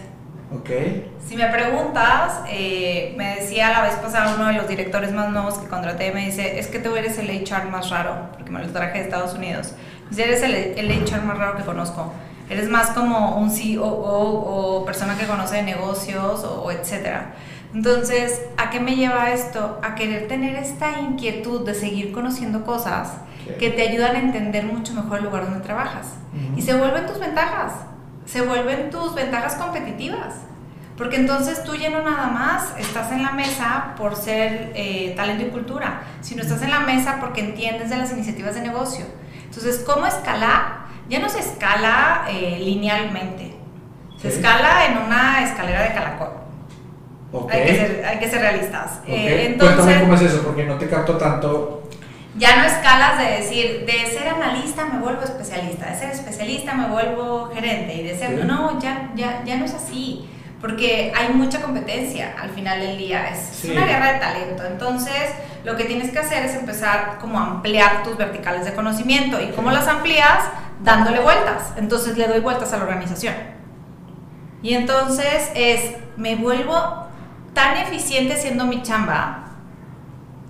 Okay. Si me preguntas, me decía la vez pasada uno de los directores más nuevos que contraté, me dice, es que tú eres el HR más raro, porque me lo traje de Estados Unidos. Eres el, el HR más raro que conozco. Eres más como un CEO o persona que conoce de negocios o, etcétera. Entonces, ¿a qué me lleva esto? A querer tener esta inquietud de seguir conociendo cosas que te ayudan a entender mucho mejor el lugar donde trabajas. Y se vuelven tus ventajas, se vuelven tus ventajas competitivas. Porque entonces tú ya no nada más estás en la mesa por ser eh, talento y cultura, sino estás en la mesa porque entiendes de las iniciativas de negocio entonces, ¿cómo escalar? Ya no se escala eh, linealmente, se escala en una escalera de calacón. Hay, que ser, hay, que ser, realistas. Eh, entonces, cómo es eso, porque no te capto tanto. Ya no escalas de decir, de ser analista me vuelvo especialista, de ser especialista me vuelvo gerente y de ser... No, ya, ya, ya no es así porque hay mucha competencia al final del día, es, una guerra de talento. Entonces, lo que tienes que hacer es empezar como a ampliar tus verticales de conocimiento. ¿Y cómo las amplías? Dándole vueltas. Entonces, le doy vueltas a la organización. Y entonces es, me vuelvo tan eficiente siendo mi chamba.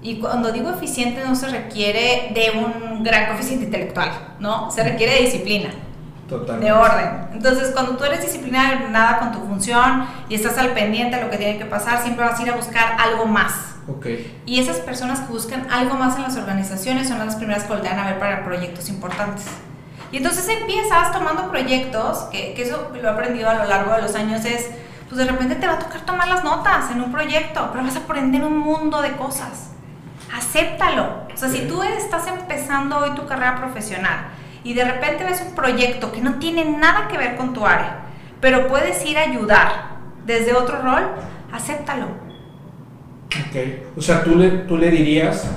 Y cuando digo eficiente no se requiere de un gran coeficiente intelectual, ¿no? Se requiere de disciplina de orden. Entonces, cuando tú eres disciplinada nada con tu función y estás al pendiente de lo que tiene que pasar, siempre vas a ir a buscar algo más. Okay. Y esas personas que buscan algo más en las organizaciones son las primeras que voltean a ver para proyectos importantes. Y entonces empiezas tomando proyectos, que, que eso lo he aprendido a lo largo de los años, es, pues de repente te va a tocar tomar las notas en un proyecto, pero vas a aprender un mundo de cosas. Acéptalo. O sea, si tú estás empezando hoy tu carrera profesional, y de repente ves un proyecto que no tiene nada que ver con tu área, pero puedes ir a ayudar desde otro rol, acéptalo. Ok, o sea, tú le, tú le dirías,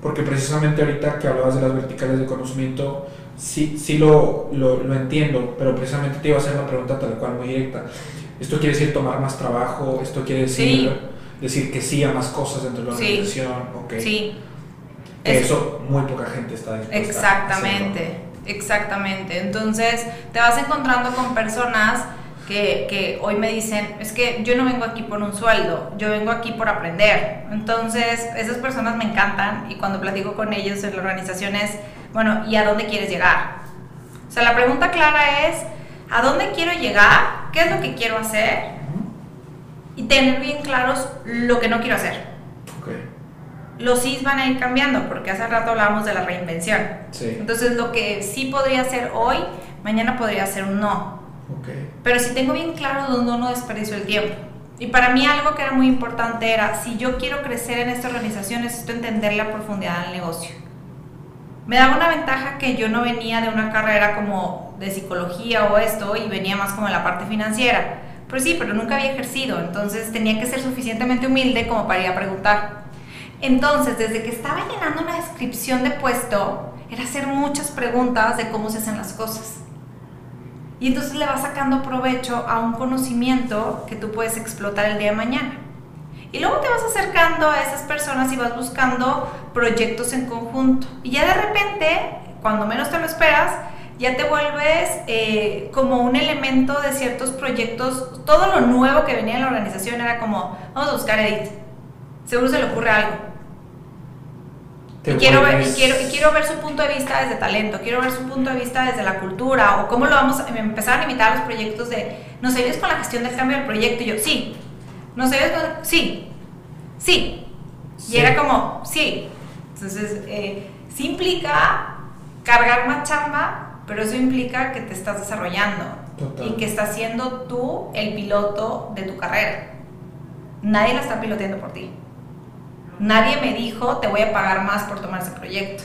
porque precisamente ahorita que hablabas de las verticales de conocimiento, sí, sí lo, lo, lo entiendo, pero precisamente te iba a hacer una pregunta tal cual muy directa. ¿Esto quiere decir tomar más trabajo? ¿Esto quiere decir decir que sí a más cosas dentro de la organización? Sí. sí. Eso muy poca gente está dispuesta Exactamente. Exactamente. Entonces te vas encontrando con personas que, que, hoy me dicen, es que yo no vengo aquí por un sueldo, yo vengo aquí por aprender. Entonces esas personas me encantan y cuando platico con ellos en la organización es, bueno, ¿y a dónde quieres llegar? O sea, la pregunta clara es, ¿a dónde quiero llegar? ¿Qué es lo que quiero hacer? Y tener bien claros lo que no quiero hacer los sís van a ir cambiando, porque hace rato hablábamos de la reinvención. Entonces, lo que sí podría ser hoy, mañana podría ser un no. Pero si tengo bien claro dónde no desperdicio el tiempo. Y para mí algo que era muy importante era, si yo quiero crecer en esta organización, necesito entender la profundidad del negocio. Me daba una ventaja que yo no venía de una carrera como de psicología o esto, y venía más como de la parte financiera Pero sí, pero nunca había ejercido, entonces tenía que ser suficientemente humilde como para ir a preguntar. Entonces, desde que estaba llenando una descripción de puesto, era hacer muchas preguntas de cómo se hacen las cosas. Y entonces le vas sacando provecho a un conocimiento que tú puedes explotar el día de mañana. Y luego te vas acercando a esas personas y vas buscando proyectos en conjunto. Y ya de repente, cuando menos te lo esperas, ya te vuelves eh, como un elemento de ciertos proyectos. Todo lo nuevo que venía en la organización era como, vamos a buscar Edith. Seguro se le ocurre algo. Y quiero, ver, y, quiero, y quiero ver su punto de vista desde talento, quiero ver su punto de vista desde la cultura, o cómo lo vamos a empezar a limitar los proyectos de, ¿nos ayudas con la gestión del cambio del proyecto? Y yo, sí. ¿Nos ayudas con...? Sí. Sí. Y era como, sí. Entonces, eh, sí implica cargar más chamba, pero eso implica que te estás desarrollando y que estás siendo tú el piloto de tu carrera. Nadie la está piloteando por ti. Nadie me dijo, te voy a pagar más por tomar ese proyecto.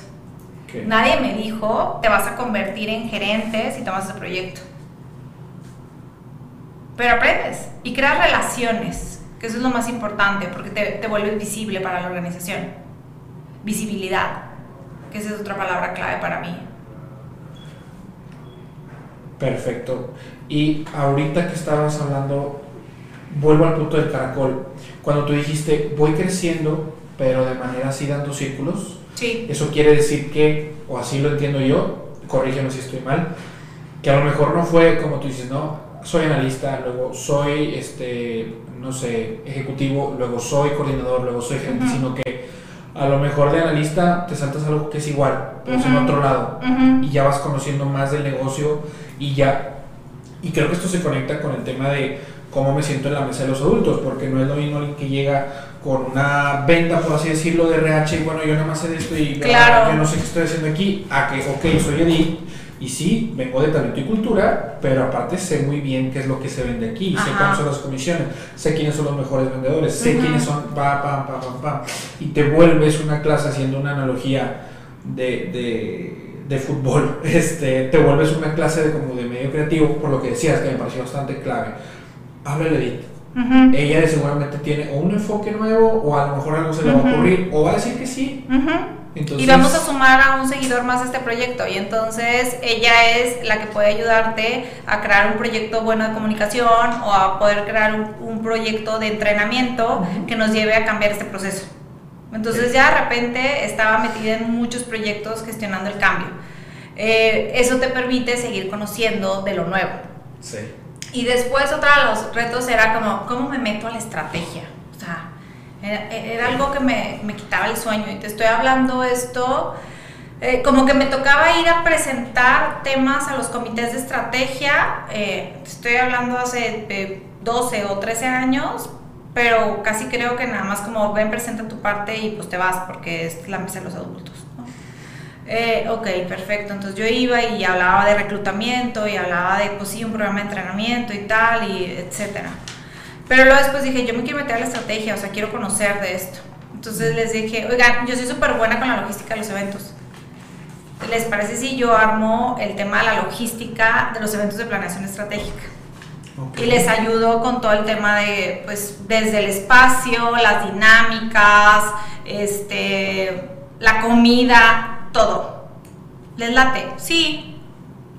Nadie me dijo, te vas a convertir en gerente si tomas ese proyecto. Pero aprendes y creas relaciones, que eso es lo más importante, porque te, te vuelves visible para la organización. Visibilidad, que esa es otra palabra clave para mí. Perfecto. Y ahorita que estabas hablando, vuelvo al punto del caracol. Cuando tú dijiste, voy creciendo, pero de manera así dando círculos, Sí. eso quiere decir que, o así lo entiendo yo, corrígeme si estoy mal, que a lo mejor no fue como tú dices, no, soy analista, luego soy, este, no sé, ejecutivo, luego soy coordinador, luego soy gerente, sino que a lo mejor de analista te saltas algo que es igual, pero es en otro lado. Ujú. y ya vas conociendo más del negocio y ya y creo que esto se conecta con el tema de cómo me siento en la mesa de los adultos porque no es lo mismo alguien que llega con una venta por así decirlo de RH y bueno yo nada más sé de esto y Claro. yo no sé qué estoy haciendo aquí a que ok soy Edith y sí vengo de talento y cultura pero aparte sé muy bien qué es lo que se vende aquí sé Ajá. cuáles son las comisiones sé quiénes son los mejores vendedores sé Ujú. quiénes son pa pam pam pam pam y te vuelves una clase haciendo una analogía de, de, de fútbol, (laughs) este, te vuelves una clase de, como de medio creativo, por lo que decías que me pareció bastante clave. Háblale Edith. Ella seguramente tiene o un enfoque nuevo o a lo mejor algo se le va a ocurrir o va a decir que sí. Entonces, y vamos a sumar a un seguidor más a este proyecto y entonces ella es la que puede ayudarte a crear un proyecto bueno de comunicación o a poder crear un, un proyecto de entrenamiento que nos lleve a cambiar este proceso. Entonces ya de repente estaba metida en muchos proyectos gestionando el cambio. Eh, eso te permite seguir conociendo de lo nuevo. Sí. Y después otro de los retos era como, ¿cómo me meto a la estrategia? O sea, era, algo que me, me quitaba el sueño. Y te estoy hablando esto, eh, como que me tocaba ir a presentar temas a los comités de estrategia. eh, te estoy hablando hace eh, 12 o 13 años, pero casi creo que nada más como ven, presenta tu parte y pues te vas porque es la mesa de los adultos. Eh, ok, perfecto. Entonces yo iba y hablaba de reclutamiento y hablaba de, pues sí, un programa de entrenamiento y tal, y etcétera. Pero luego después dije, yo me quiero meter a la estrategia, o sea, quiero conocer de esto. Entonces les dije, oigan, yo soy súper buena con la logística de los eventos. ¿Les parece si yo armo el tema de la logística de los eventos de planeación estratégica? Y les ayudo con todo el tema de, pues, desde el espacio, las dinámicas, este, la comida, todo. ¿Les late? Sí.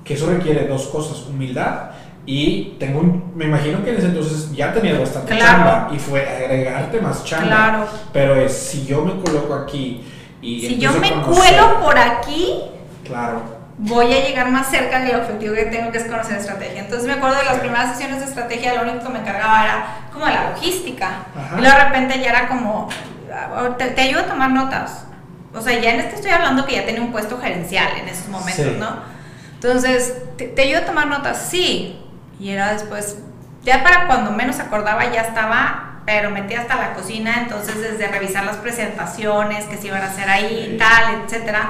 Que eso requiere dos cosas, humildad y tengo un, me imagino que en ese entonces ya tenías bastante Claro. chamba y fue agregarte más chamba. Claro. Pero es, si yo me coloco aquí y Si yo me conocer- cuelo por aquí, Claro. voy a llegar más cerca del objetivo que tengo, que es conocer estrategia. Entonces me acuerdo de las primeras sesiones de estrategia, lo único que me encargaba era como la logística. Ajá. Y luego de repente ya era como, "Ah, te, te ayudo a tomar notas. O sea, ya en este estoy hablando que ya tenía un puesto gerencial en esos momentos, Sí. ¿no? Entonces, ¿te, te ayudo a tomar notas? Sí. Y era después, ya para cuando menos acordaba ya estaba, pero metí hasta la cocina, entonces desde revisar las presentaciones que se iban a hacer ahí, Sí. tal, etcétera.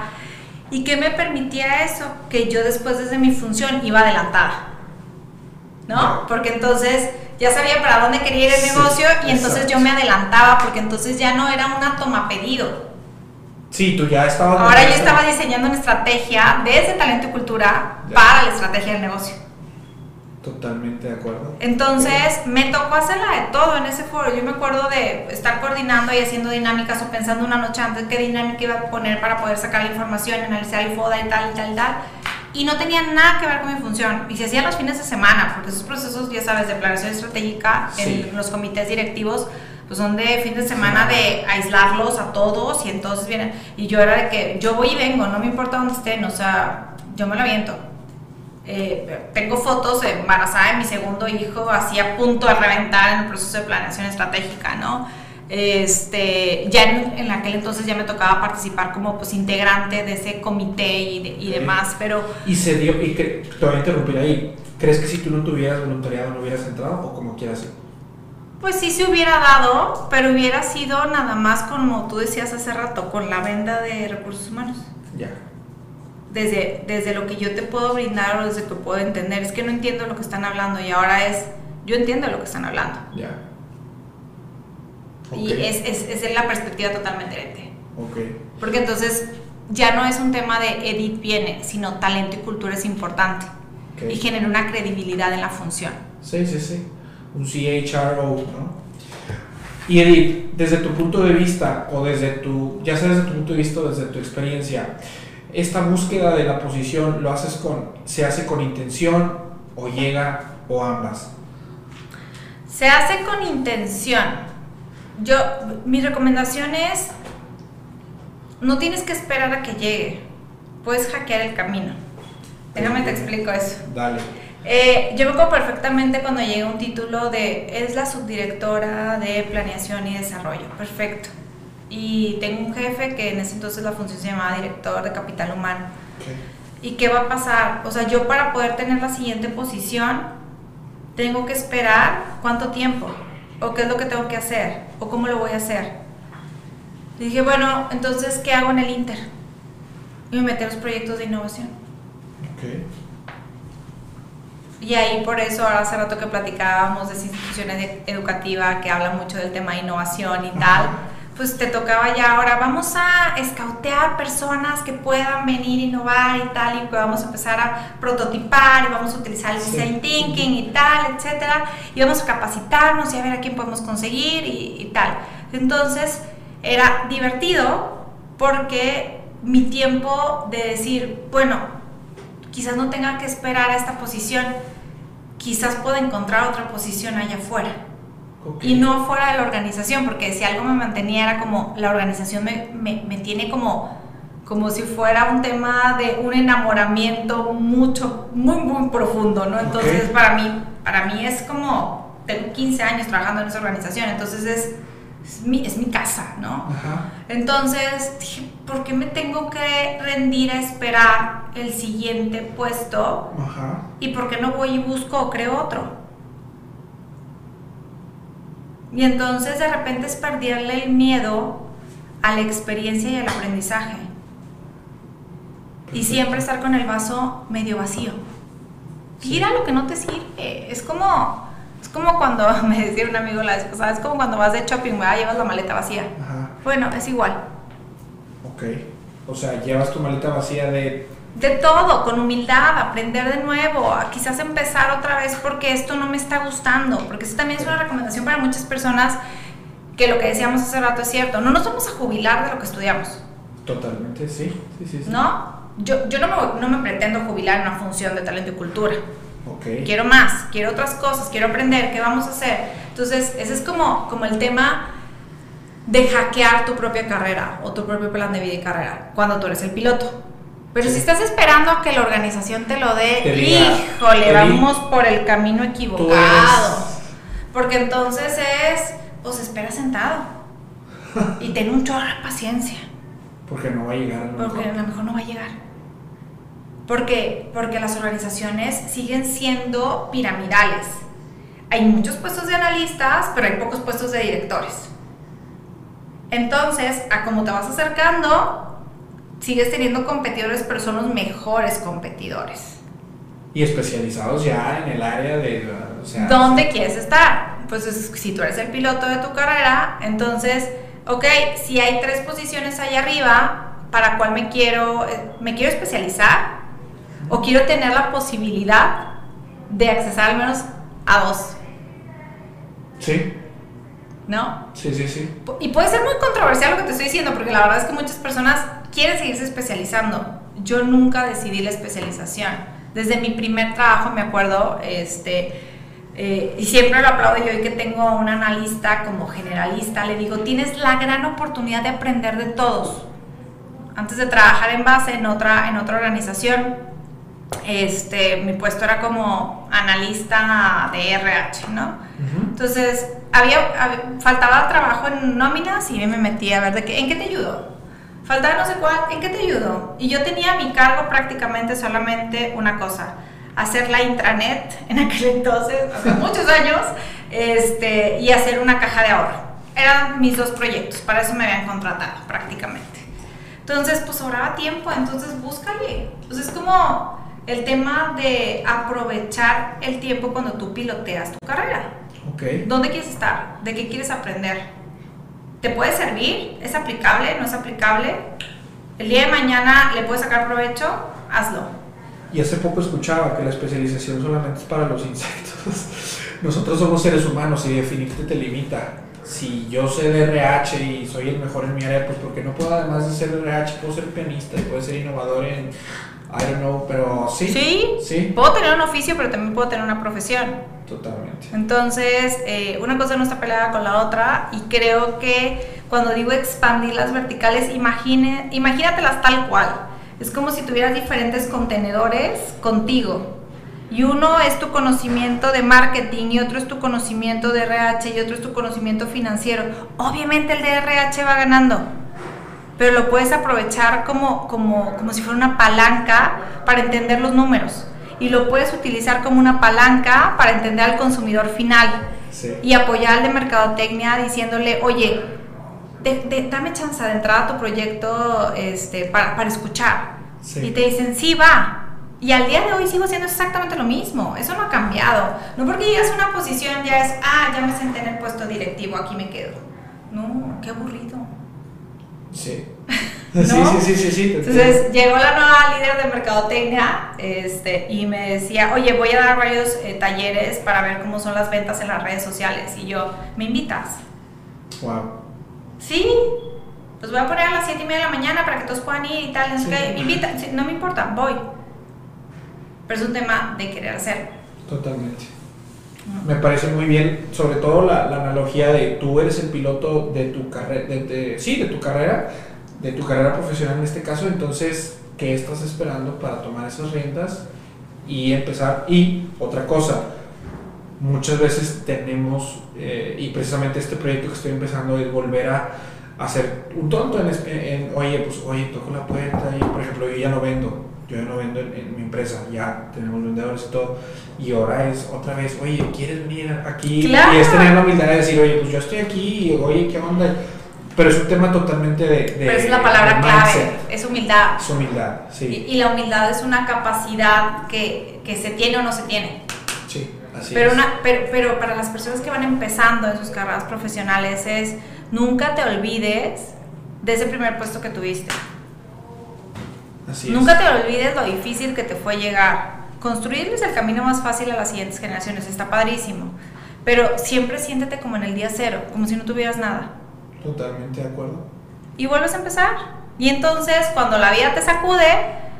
¿Y qué me permitía eso? Que yo después desde mi función iba adelantada. ¿No? Porque entonces ya sabía para dónde quería ir el Sí, negocio y entonces yo me adelantaba porque entonces ya no era una toma pedido. Sí, tú ya estabas. Ahora yo estaba diseñando una estrategia desde talento y cultura Ya. para la estrategia del negocio. Totalmente de acuerdo. Entonces, me tocó hacerla de todo en ese foro. Yo me acuerdo de estar coordinando y haciendo dinámicas o pensando una noche antes qué dinámica iba a poner para poder sacar la información, analizar el FODA y tal, y tal, y tal. Y no tenía nada que ver con mi función. Y se hacía los fines de semana, porque esos procesos, ya sabes, de planeación estratégica Sí. en los comités directivos, pues son de fin de semana de aislarlos a todos y entonces vienen. Y yo era de que yo voy y vengo, no me importa dónde estén, o sea, yo me lo aviento. Eh, tengo fotos embarazada de mi segundo hijo, así a punto de reventar en el proceso de planeación estratégica, ¿no? Este, ya en, en aquel entonces ya me tocaba participar como pues integrante de ese comité y, de- y demás, pero Y se dio, y que, te voy a interrumpir ahí. ¿Crees que si tú no tuvieras voluntariado no hubieras entrado o como quieras? Pues sí se hubiera dado, pero hubiera sido nada más como tú decías hace rato, con la venda de recursos humanos. Ya. Desde, desde lo que yo te puedo brindar o desde que puedo entender, es que no entiendo lo que están hablando y ahora es, yo entiendo lo que están hablando. Ya. Y es, es, es la perspectiva totalmente diferente. Ok. Porque entonces ya no es un tema de Edith viene, sino talento y cultura es importante. ok. Y genera una credibilidad en la función. Sí, sí, sí. Un CHRO, ¿no? Y Edith, desde tu punto de vista, o desde tu, ya sea desde tu punto de vista o desde tu experiencia, esta búsqueda de la posición lo haces con, se hace con intención o llega o ambas. Se hace con intención. Yo, mi recomendación es, no tienes que esperar a que llegue. Puedes hackear el camino. Déjame te explico eso. Dale. Eh, yo me acuerdo perfectamente cuando llega un título de es la subdirectora de planeación y desarrollo. Perfecto. Y tengo un jefe que en ese entonces la función se llamaba director de capital humano. Ok. ¿Y qué va a pasar? O sea, yo para poder tener la siguiente posición, tengo que esperar cuánto tiempo, o qué es lo que tengo que hacer, o cómo lo voy a hacer. Y dije, bueno, entonces, ¿qué hago en el Inter? Y me metí a los proyectos de innovación. Ok. Y ahí por eso, ahora hace rato que platicábamos de esas instituciones educativas que hablan mucho del tema de innovación y tal, pues te tocaba ya ahora, vamos a escautear personas que puedan venir a innovar y tal, y que vamos a empezar a prototipar y vamos a utilizar el Sí. design thinking y tal, etcétera, y vamos a capacitarnos y a ver a quién podemos conseguir y, y tal. Entonces, era divertido porque mi tiempo de decir, bueno, quizás no tenga que esperar a esta posición, quizás pueda encontrar otra posición allá afuera. Ok. Y no fuera de la organización, porque si algo me mantenía era como la organización me, me, me tiene como, como si fuera un tema de un enamoramiento mucho, muy, muy profundo, ¿no? Entonces Ok. para, mí, para mí es como, tengo 15 años trabajando en esa organización, entonces es, es, mi, es mi casa, ¿no? Ajá. Entonces dije, ¿por qué me tengo que rendir a esperar el siguiente puesto? Ajá. ¿Y por qué no voy y busco o creo otro? Y entonces de repente es perderle el miedo a la experiencia y al aprendizaje. Y siempre estar con el vaso medio vacío. Tira lo que no te sirve. Es como, como cuando, (laughs) me decía un amigo la vez pasada, es como cuando vas de shopping, ¿verdad? Llevas la maleta vacía. Ajá. Bueno, es igual. Ok. O sea, llevas tu maleta vacía de. De todo, con humildad, aprender de nuevo, quizás empezar otra vez porque esto no me está gustando, porque eso también es una recomendación para muchas personas que lo que decíamos hace rato es cierto, no nos vamos a jubilar de lo que estudiamos, Totalmente, sí. Sí, sí, sí. ¿no? Yo, yo no, me, no me pretendo jubilar en una función de talento y cultura, Ok. quiero más, quiero otras cosas, quiero aprender, ¿qué vamos a hacer? Entonces, ese es como, como el tema de hackear tu propia carrera o tu propio plan de vida y carrera cuando tú eres el piloto. Pero si estás esperando a que la organización te lo dé, Te diga, híjole, vamos por el camino equivocado. Porque entonces es, pues espera sentado y ten un chorro de paciencia. Porque no va a llegar a Porque a lo mejor no va a llegar. Porque, porque las organizaciones siguen siendo piramidales. Hay muchos puestos de analistas, pero hay pocos puestos de directores. Entonces, a como te vas acercando, sigues teniendo competidores, pero son los mejores competidores. Y especializados ya en el área de. O sea, ¿Dónde quieres estar? Pues es- si tú eres el piloto de tu carrera, entonces, ok, si hay tres posiciones allá arriba, ¿para cuál me quiero, eh, me quiero especializar? ¿O quiero tener la posibilidad de accesar al menos a dos. Sí. ¿No? Sí, sí, sí. Y puede ser muy controversial lo que te estoy diciendo, porque la verdad es que muchas personas quieren seguirse especializando. Yo nunca decidí la especialización. Desde mi primer trabajo, me acuerdo, este, eh, y siempre lo aplaudo yo, y que tengo a un analista como generalista, le digo, tienes la gran oportunidad de aprender de todos. Antes de trabajar en base en otra, en otra organización, este, mi puesto era como analista de RH, ¿no? Entonces, había, faltaba trabajo en nóminas y me metí a ver de qué, ¿en qué te ayudo? Faltaba no sé cuál, ¿en qué te ayudo? Y yo tenía a mi cargo prácticamente solamente una cosa, hacer la intranet en aquel entonces, (laughs) hace muchos años, este, y hacer una caja de ahorro. Eran mis dos proyectos, para eso me habían contratado prácticamente. Entonces, pues sobraba tiempo, entonces búscale. Entonces, es como el tema de aprovechar el tiempo cuando tú piloteas tu carrera. Okay. ¿Dónde quieres estar? ¿De qué quieres aprender? ¿Te puede servir? ¿Es aplicable? ¿No es aplicable? El día de mañana le puedes sacar provecho, hazlo. Y hace poco escuchaba que la especialización solamente es para los insectos. (laughs) Nosotros somos seres humanos y definirte te limita. Si yo sé de RH y soy el mejor en mi área, pues porque no puedo además de ser RH, puedo ser pianista y puedo ser innovador en I don't know, pero sí. Sí, sí. Puedo tener un oficio, pero también puedo tener una profesión. Totalmente. Entonces, eh, una cosa no está peleada con la otra y creo que cuando digo expandir las verticales, imagine, imagínatelas tal cual. Es como si tuvieras diferentes contenedores contigo. Y uno es tu conocimiento de marketing y otro es tu conocimiento de RH y otro es tu conocimiento financiero. Obviamente el de RH va ganando pero lo puedes aprovechar como, como, como si fuera una palanca para entender los números. Y lo puedes utilizar como una palanca para entender al consumidor final. Y apoyar al de mercadotecnia diciéndole, oye, dame chance de entrar a tu proyecto este, para, para escuchar. Y te dicen, sí, va. Y al día de hoy sigo haciendo exactamente lo mismo. Eso no ha cambiado. No porque llegas a una posición ya es, ah, ya me senté en el puesto directivo, aquí me quedo. No, qué aburrido. (laughs) Sí. Sí, sí, sí, sí, Entonces llegó la nueva líder de mercadotecnia este, y me decía, oye, voy a dar varios eh, talleres para ver cómo son las ventas en las redes sociales. Y yo, ¿me invitas? Wow. Sí, los voy a poner a las 7 y media de la mañana para que todos puedan ir y tal. No, me invita. no me importa, voy. Pero es un tema de querer hacer. Totalmente. Me parece muy bien, sobre todo la, analogía de tú eres el piloto de tu carrera, de, sí, de tu carrera, de tu carrera profesional en este caso, entonces, ¿qué estás esperando para tomar esas riendas y empezar? Y otra cosa, muchas veces tenemos, eh, y precisamente este proyecto que estoy empezando es volver a hacer un tonto en, en, oye, pues, oye, toco la puerta y, por ejemplo, yo ya no vendo yo ya no vendo en, mi empresa, ya tenemos vendedores y todo, y ahora es otra vez, oye, ¿quieres venir aquí? Y es tener la humildad de decir, oye, pues yo estoy aquí, y, oye, ¿qué onda? Pero es un tema totalmente de... de Pero es la palabra clave, es humildad. Es humildad, sí. Y, la humildad es una capacidad que, que, se tiene o no se tiene. Sí, así pero es. Una, pero, pero para las personas que van empezando en sus carreras profesionales es, nunca te olvides de ese primer puesto que tuviste. Nunca te olvides lo difícil que te fue llegar. Construirles el camino más fácil a las siguientes generaciones está padrísimo. Pero siempre siéntete como en el día cero, como si no tuvieras nada. Totalmente de acuerdo. Y vuelves a empezar. Y entonces, cuando la vida te sacude,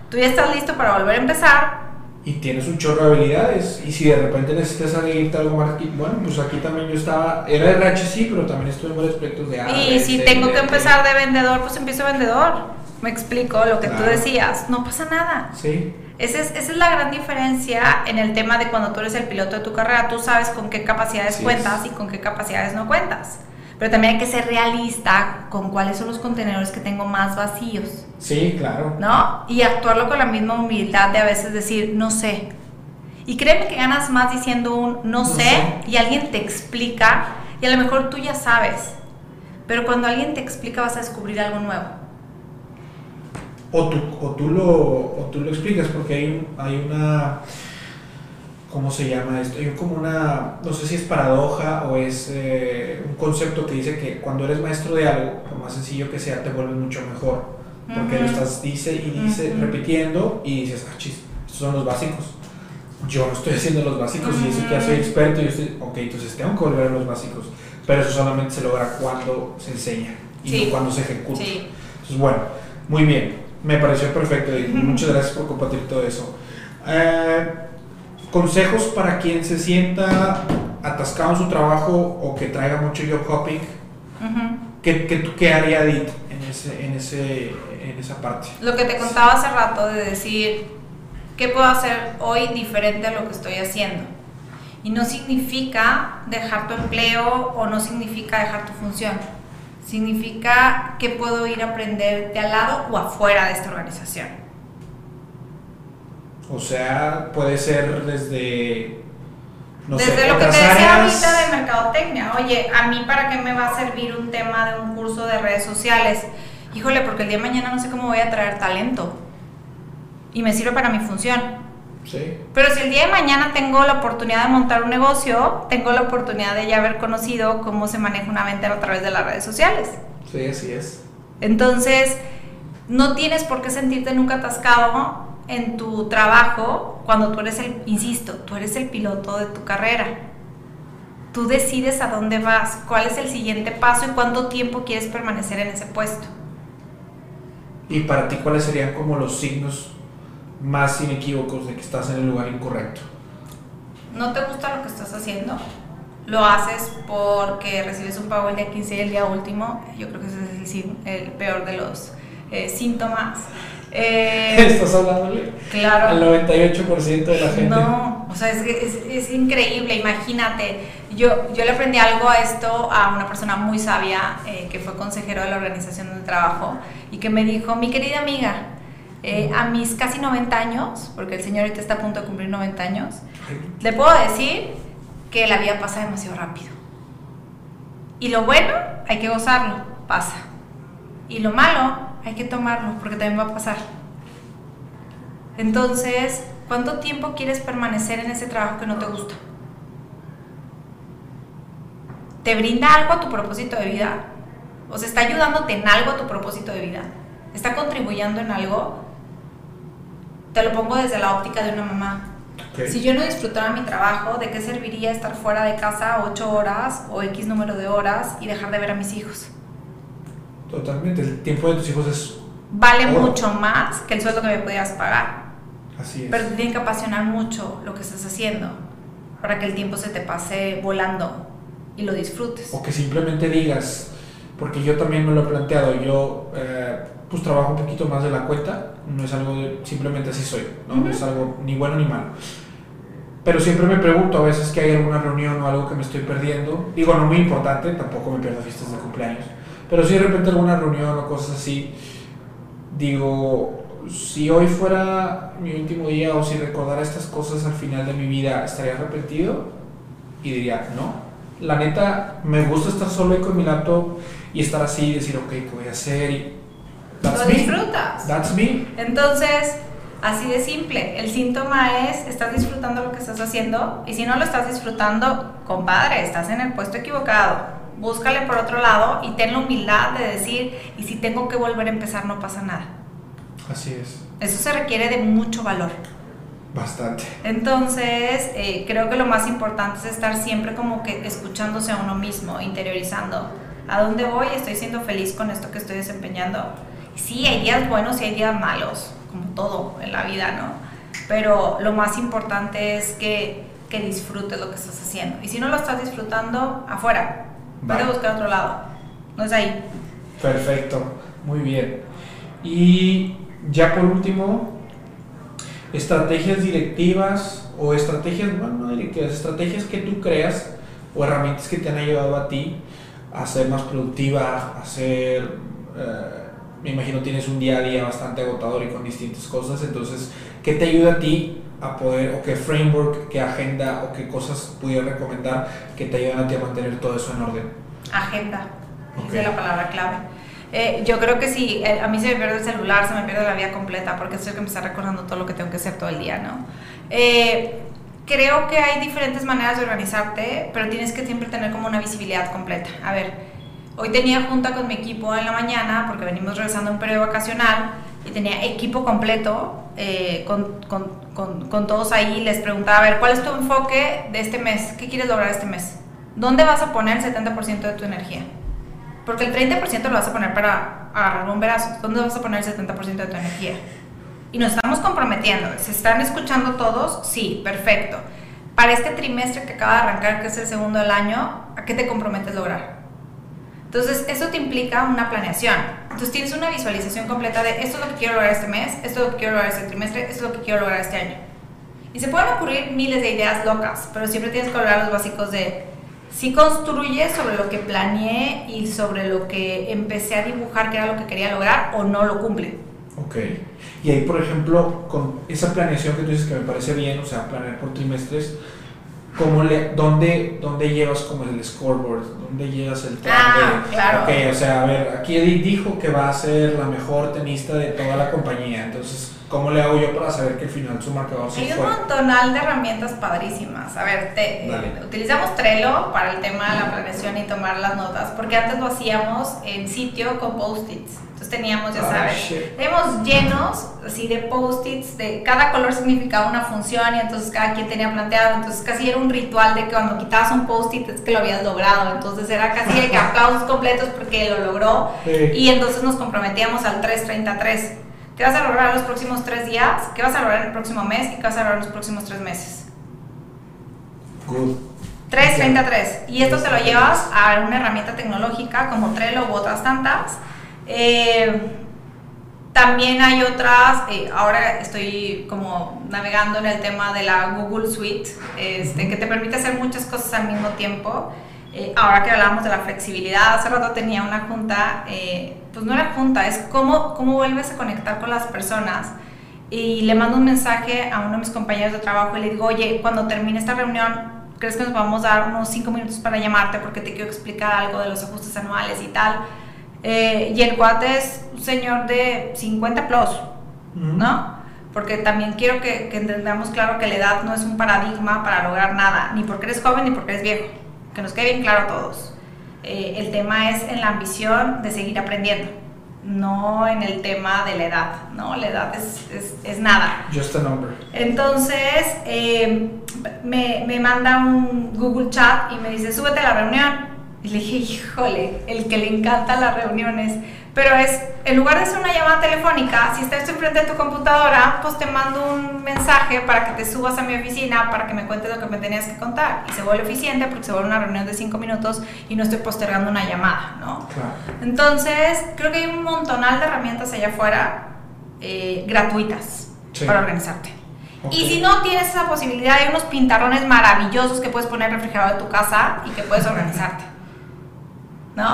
tú ya estás listo para volver a empezar. Y tienes un chorro de habilidades. Y si de repente necesitas salirte algo más, bueno, pues aquí también yo estaba, era de RH sí, pero también estuve en varios proyectos de Y si tengo que empezar de vendedor, pues empiezo vendedor. Me explico lo que tú decías, no pasa nada. Sí. Esa es, esa es, la gran diferencia en el tema de cuando tú eres el piloto de tu carrera, tú sabes con qué capacidades cuentas y con qué capacidades no cuentas. Pero también hay que ser realista con cuáles son los contenedores que tengo más vacíos. Sí, claro. ¿No? Y actuarlo con la misma humildad de a veces decir, no sé. Y créeme que ganas más diciendo un no, sé, y alguien te explica y a lo mejor tú ya sabes. Pero cuando alguien te explica vas a descubrir algo nuevo o tú, o tú, lo, o tú lo explicas, porque hay, hay una, ¿cómo se llama esto? Hay como una, no sé si es paradoja o es eh, un concepto que dice que cuando eres maestro de algo, por más sencillo que sea, te vuelves mucho mejor, porque lo estás dice y dice, repitiendo y dices, ah, chis, estos son los básicos. yo no estoy haciendo los básicos y eso que ya soy experto, yo estoy, ok, entonces tengo que volver a los básicos, pero eso solamente se logra cuando se enseña y no cuando se ejecuta. Entonces, bueno, muy bien, me pareció perfecto y muchas gracias por compartir todo eso. Eh, consejos para quien se sienta atascado en su trabajo o que traiga mucho job hopping. ¿Qué, ¿Qué, haría Edith en, ese, en, ese, en esa parte? Lo que te contaba hace rato de decir, ¿qué puedo hacer hoy diferente a lo que estoy haciendo? Y no significa dejar tu empleo o no significa dejar tu función. Significa que puedo ir a aprender de al lado o afuera de esta organización. O sea, puede ser desde desde lo que te decía ahorita de mercadotecnia, oye, a mí para qué me va a servir un tema de un curso de redes sociales, híjole, porque el día de mañana no sé cómo voy a traer talento y me sirve para mi función. Sí. Pero si el día de mañana tengo la oportunidad de montar un negocio, tengo la oportunidad de ya haber conocido cómo se maneja una venta a través de las redes sociales. Sí, así es. Entonces, no tienes por qué sentirte nunca atascado en tu trabajo cuando tú eres el, insisto, tú eres el piloto de tu carrera. Tú decides a dónde vas, cuál es el siguiente paso y cuánto tiempo quieres permanecer en ese puesto. ¿Y para ti cuáles serían como los signos más inequívocos de que estás en el lugar incorrecto? ¿No te gusta lo que estás haciendo? ¿Lo haces porque recibes un pago el día 15 y el día último? Yo creo que ese es el, peor de los eh, síntomas. Eh, Estás hablándole claro, al 98% de la gente. No, o sea, es, es, es, increíble, imagínate. Yo, yo le aprendí algo a esto a una persona muy sabia eh, que fue consejero de la organización del trabajo y que me dijo, mi querida amiga, eh, a mis casi 90 años, porque el señor ahorita está a punto de cumplir 90 años, le puedo decir que la vida pasa demasiado rápido. Y lo bueno, hay que gozarlo, pasa. Y lo malo, hay que tomarlo porque también va a pasar. Entonces, ¿cuánto tiempo quieres permanecer en ese trabajo que no te gusta? ¿Te brinda algo a tu propósito de vida? ¿O sea, está ayudándote en algo a tu propósito de vida? ¿Está contribuyendo en algo? Te lo pongo desde la óptica de una mamá. Si yo no disfrutara mi trabajo, ¿de qué serviría estar fuera de casa ocho horas o X número de horas y dejar de ver a mis hijos? Totalmente, el tiempo de tus hijos es... Vale mucho más que el sueldo que me pudieras pagar. Así es. Pero te tiene que apasionar mucho lo que estás haciendo para que el tiempo se te pase volando y lo disfrutes. O que simplemente digas, porque yo también me lo he planteado, yo eh, pues trabajo un poquito más de la cuenta, no es algo de, simplemente así soy, ¿no? no es algo ni bueno ni malo. Pero siempre me pregunto a veces que hay alguna reunión o algo que me estoy perdiendo, digo, no muy importante, tampoco me pierdo fiestas de cumpleaños, pero si de repente alguna reunión o cosas así, digo, si hoy fuera mi último día o si recordara estas cosas al final de mi vida, ¿estaría arrepentido? Y diría, no. La neta, me gusta estar solo con mi laptop y estar así y decir, ok, ¿qué voy a hacer? Y that's Lo disfrutas. That's me. Entonces, así de simple. El síntoma es, estás disfrutando lo que estás haciendo y si no lo estás disfrutando, compadre, estás en el puesto equivocado búscale por otro lado y ten la humildad de decir, y si tengo que volver a empezar, no pasa nada. Así es. Eso se requiere de mucho valor. Bastante. Entonces, eh, creo que lo más importante es estar siempre como que escuchándose a uno mismo, interiorizando. ¿A dónde voy? ¿Estoy siendo feliz con esto que estoy desempeñando? Sí, hay días buenos y hay días malos, como todo en la vida, ¿no? Pero lo más importante es que, que disfrutes lo que estás haciendo. Y si no lo estás disfrutando, afuera, Vale. a buscar otro lado. No es ahí. Perfecto, muy bien. Y ya por último, estrategias directivas o estrategias, bueno, no directivas, estrategias que tú creas o herramientas que te han ayudado a ti a ser más productiva, a ser, eh, me imagino tienes un día a día bastante agotador y con distintas cosas, entonces, ¿qué te ayuda a ti a poder, o qué framework, qué agenda o qué cosas pudiera recomendar que te ayuden a ti a mantener todo eso en orden? Agenda, es la palabra clave. Eh, yo creo que sí, eh, a mí se me pierde el celular, se me pierde la vida completa, porque es el que me está recordando todo lo que tengo que hacer todo el día, ¿no? Eh, creo que hay diferentes maneras de organizarte, pero tienes que siempre tener como una visibilidad completa. A ver, hoy tenía junta con mi equipo en la mañana, porque venimos regresando un periodo vacacional, y tenía equipo completo eh, con, con, con, con, todos ahí. Les preguntaba, a ver, ¿cuál es tu enfoque de este mes? ¿Qué quieres lograr este mes? ¿Dónde vas a poner el 70% de tu energía? Porque el 30% lo vas a poner para agarrar bomberazos. ¿Dónde vas a poner el 70% de tu energía? Y nos estamos comprometiendo. ¿Se están escuchando todos? Sí, perfecto. Para este trimestre que acaba de arrancar, que es el segundo del año, ¿a qué te comprometes lograr? Entonces, eso te implica una planeación. Entonces, tienes una visualización completa de esto es lo que quiero lograr este mes, esto es lo que quiero lograr este trimestre, esto es lo que quiero lograr este año. Y se pueden ocurrir miles de ideas locas, pero siempre tienes que lograr los básicos de si construyes sobre lo que planeé y sobre lo que empecé a dibujar que era lo que quería lograr o no lo cumple. Ok. Y ahí, por ejemplo, con esa planeación que tú dices que me parece bien, o sea, planear por trimestres, ¿cómo le, dónde, ¿dónde llevas como el scoreboard? ¿Dónde llevas el track ah, claro. Ok, o sea, a ver, aquí Edith dijo que va a ser la mejor tenista de toda la compañía, entonces, ¿cómo le hago yo para saber que al final su marcador sí Hay un montonal de herramientas padrísimas. A ver, te, eh, utilizamos Trello para el tema de la planeación y tomar las notas, porque antes lo hacíamos en sitio con post-its. Entonces teníamos, ya ah, sabes, teníamos llenos así de post-its, de cada color significaba una función y entonces cada quien tenía planteado, entonces casi era un ritual de que cuando quitabas un post-it es que lo habías logrado, entonces era casi de que (laughs) aplausos completos porque lo logró. Y entonces nos comprometíamos al 333. ¿Qué vas a lograr los próximos tres días? ¿Qué vas a lograr el próximo mes? ¿Y qué vas a lograr los próximos tres meses? Good. 333. Y esto te lo llevas a una herramienta tecnológica como Trello u otras tantas eh, también hay otras, eh, ahora estoy como navegando en el tema de la Google Suite, este, que te permite hacer muchas cosas al mismo tiempo. Eh, ahora que hablábamos de la flexibilidad, hace rato tenía una junta, pues no era junta, es cómo, cómo vuelves a conectar con las personas. Y le mando un mensaje a uno de mis compañeros de trabajo y le digo, oye, cuando termine esta reunión, ¿crees que nos vamos a dar unos cinco minutos para llamarte porque te quiero explicar algo de los ajustes anuales y tal? Eh, y el cuate es un señor de 50 plus, ¿no? Porque también quiero que, entendamos claro que la edad no es un paradigma para lograr nada, ni porque eres joven ni porque eres viejo, que nos quede bien claro a todos. Eh, el tema es en la ambición de seguir aprendiendo, no en el tema de la edad, ¿no? La edad es, es, nada. Just a number. Entonces, eh, me, me manda un Google Chat y me dice, súbete a la reunión y le dije, híjole, el que le encanta las reuniones. Pero es, en lugar de hacer una llamada telefónica, si estás enfrente de tu computadora, pues te mando un mensaje para que te subas a mi oficina para que me cuentes lo que me tenías que contar. Y se vuelve eficiente porque se vuelve una reunión de cinco minutos y no estoy postergando una llamada, ¿no? Entonces, creo que hay un montonal de herramientas allá afuera eh, gratuitas para organizarte. Y si no tienes esa posibilidad, hay unos pintarrones maravillosos que puedes poner refrigerado en tu casa y que puedes organizarte.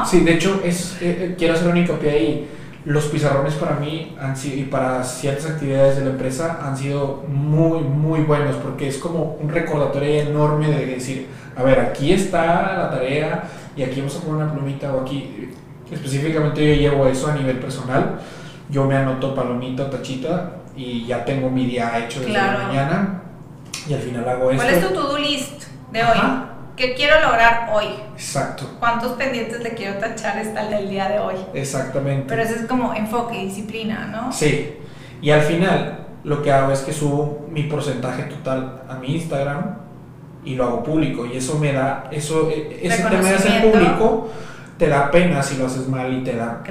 Sí, de hecho, es, eh, eh, quiero hacer un hincapié ahí. Los pizarrones para mí han sido, y para ciertas actividades de la empresa han sido muy, muy buenos porque es como un recordatorio enorme de decir, a ver, aquí está la tarea y aquí vamos a poner una plumita o aquí. Específicamente yo llevo eso a nivel personal. Yo me anoto palomita, tachita y ya tengo mi día hecho desde la mañana y al final hago esto. ¿Cuál es tu to-do list de hoy? ¿Qué quiero lograr hoy? Exacto. ¿Cuántos pendientes le quiero tachar hasta el día de hoy? Exactamente. Pero eso es como enfoque, disciplina, ¿no? Sí. Y al final lo que hago es que subo mi porcentaje total a mi Instagram y lo hago público. Y eso me da, eso, e, ese tema de hacer público te da pena si lo haces mal y te da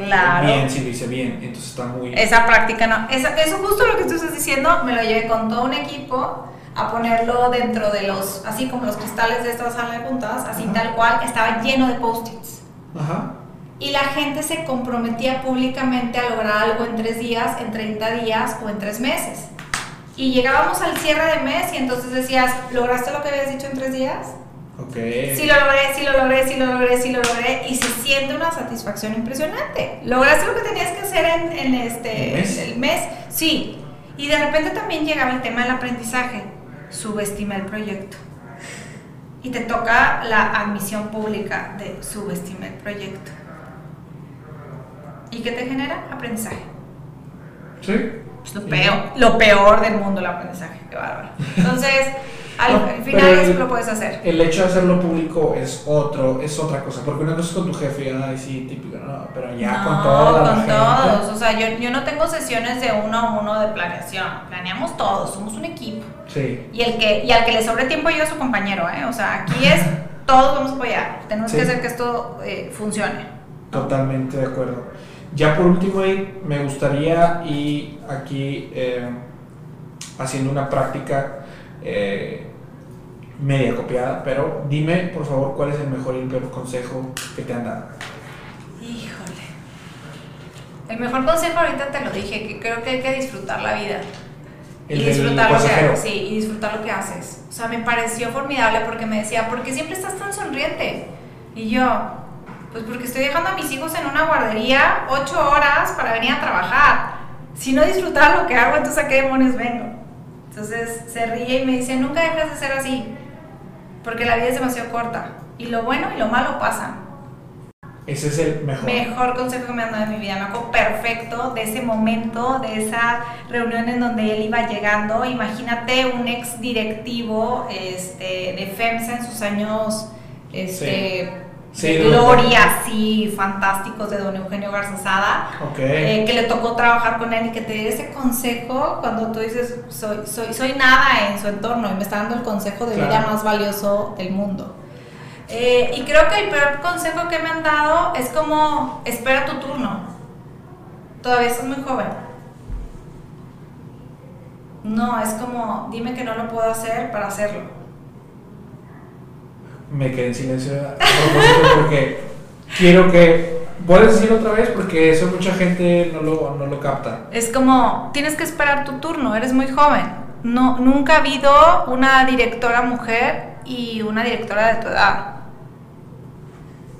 bien si lo hice bien. Entonces está muy... Esa práctica no. Eso, eso justo lo que tú estás diciendo, me lo llevé con todo un equipo a ponerlo dentro de los, así como los cristales de estas sala de puntas, así tal cual, estaba lleno de post-its. Y la gente se comprometía públicamente a lograr algo en tres días, en 30 días o en tres meses. Y llegábamos al cierre de mes y entonces decías, ¿lograste lo que habías dicho en tres días? Okay. Sí lo logré, sí lo logré, sí lo logré, sí lo logré. Y se siente una satisfacción impresionante. ¿Lograste lo que tenías que hacer en, en este, ¿El mes? el mes? Sí. Y de repente también llegaba el tema del aprendizaje subestima el proyecto. Y te toca la admisión pública de subestima el proyecto. ¿Y qué te genera? Aprendizaje. Sí. lo, peor, lo peor del mundo el aprendizaje. Qué bárbaro. (laughs) Entonces, Al, No, al final eso el- lo puedes hacer. El hecho de hacerlo público es otro, es otra cosa, porque una cosa es con tu jefe y sí, típico, no, pero ya no, con toda con gente. todos. O sea, yo, yo no tengo sesiones de uno a uno de planeación. Planeamos todos, somos un equipo. Sí, Y, el que, y al que le sobre tiempo yo a su compañero, ¿eh? O sea, aquí es (laughs) todos vamos a apoyar. Tenemos Sí. que hacer que esto eh, funcione. totalmente de acuerdo. Ya por último, ahí me gustaría, y aquí eh, haciendo una práctica eh, media copiada, pero dime por favor cuál es el mejor y el peor consejo que te han dado. Híjole. El mejor consejo ahorita te lo dije, que creo que hay que disfrutar la vida. El y disfrutar lo que haces, sí, y disfrutar lo que haces. O sea, me pareció formidable porque me decía, ¿por qué siempre estás tan sonriente? Y yo, pues porque estoy dejando a mis hijos en una guardería ocho horas para venir a trabajar. Si no disfrutara lo que hago, entonces a qué demonios vengo. Entonces se ríe y me dice, nunca dejas de ser así, porque la vida es demasiado corta. Y lo bueno y lo malo pasan. Ese es el mejor. Mejor consejo que me han dado en mi vida. Me acuerdo perfecto de ese momento, de esa reunión en donde él iba llegando. Imagínate un ex directivo este, de FEMSA en sus años este, Sí, de- gloria, así fantásticos de don Eugenio Garza Sada. Ok. eh, que le tocó trabajar con él y que te dé ese consejo cuando tú dices soy, soy, soy nada en su entorno y me está dando el consejo de vida Claro. más valioso del mundo. Eh, y creo que el peor consejo que me han dado es como, espera tu turno. Todavía estás muy joven. No, es como, dime que no lo puedo hacer para hacerlo. Me quedé en silencio a propósito porque quiero que. ¿Puedes decirlo otra vez? Porque eso mucha gente no lo, no lo capta. Es como, tienes que esperar tu turno, eres muy joven. No, nunca ha habido una directora mujer y una directora de tu edad.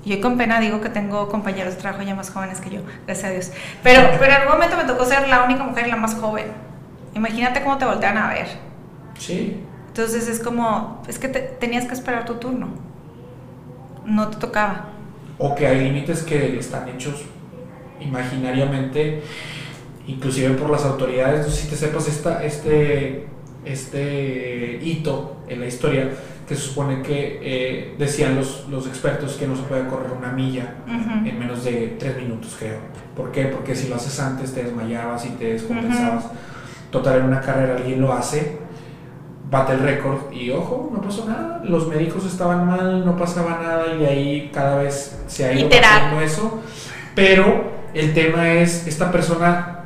Yo con pena digo que tengo compañeros de trabajo ya más jóvenes que yo, gracias a Dios. Pero, (laughs) pero en algún momento me tocó ser la única mujer y la más joven. Imagínate cómo te voltean a ver. Sí. Entonces es como, es que te- tenías que esperar tu turno. No te tocaba. O que hay límites que están hechos imaginariamente, inclusive por las autoridades. No sé si te sepas esta, este, este hito en la historia que se supone que eh, decían los, los expertos que no se puede correr una milla Ujú. en menos de tres minutos, creo. ¿Por qué? Porque si lo haces antes te desmayabas y te descompensabas. Total, en una carrera alguien lo hace, bate el récord y ojo, no pasó nada. Los médicos estaban mal, no pasaba nada y de ahí cada vez se ha ido haciendo eso. Pero el tema es esta persona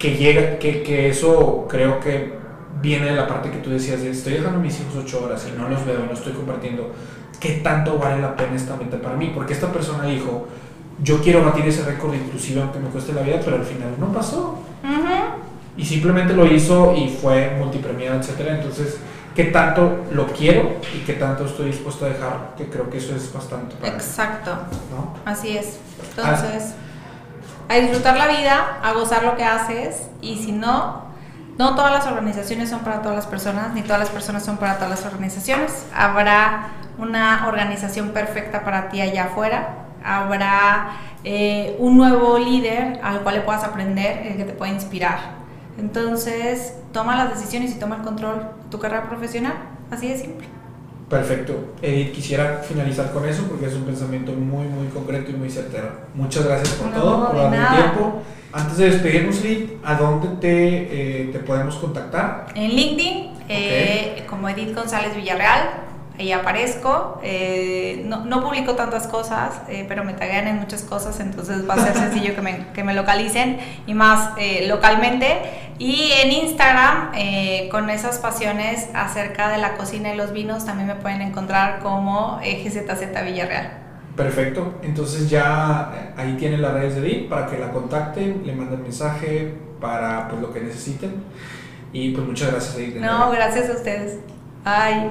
que llega, que, que eso creo que viene de la parte que tú decías de estoy dejando a mis hijos ocho horas y no los veo, no estoy compartiendo. ¿Qué tanto vale la pena esta meta para mí? Porque esta persona dijo, yo quiero batir ese récord inclusive aunque me cueste la vida, pero al final no pasó Ujú. Y simplemente lo hizo y fue multipremiado, etcétera. Entonces, ¿qué tanto lo quiero y qué tanto estoy dispuesto a dejar? Que creo que eso es bastante para Exacto. ¿no? Así es. Entonces, a disfrutar la vida, a gozar lo que haces y si no, no todas las organizaciones son para todas las personas, ni todas las personas son para todas las organizaciones. Habrá una organización perfecta para ti allá afuera, habrá eh, un nuevo líder al cual le puedas aprender, el que te pueda inspirar. Entonces, toma las decisiones y toma el control de tu carrera profesional, así de simple. Perfecto. Edith, quisiera finalizar con eso porque es un pensamiento muy, muy concreto y muy certero. Muchas gracias por No, todo, por darme nada. tiempo. Antes de despedirnos, Edith, ¿a dónde te, eh, te podemos contactar? En LinkedIn, eh, como Edith González Villarreal, ahí aparezco. Eh, no, no publico tantas cosas, eh, pero me taguean en muchas cosas, entonces va a ser (laughs) sencillo que me, que me localicen y más eh, localmente. Y en Instagram, con esas pasiones acerca de la cocina y los vinos, también me pueden encontrar como GZZ Villarreal. Perfecto. Entonces ya ahí tienen las redes de Edith para que la contacten, le manden mensaje para pues, lo que necesiten. Y pues muchas gracias, Edith. No, gracias a ustedes. Ay.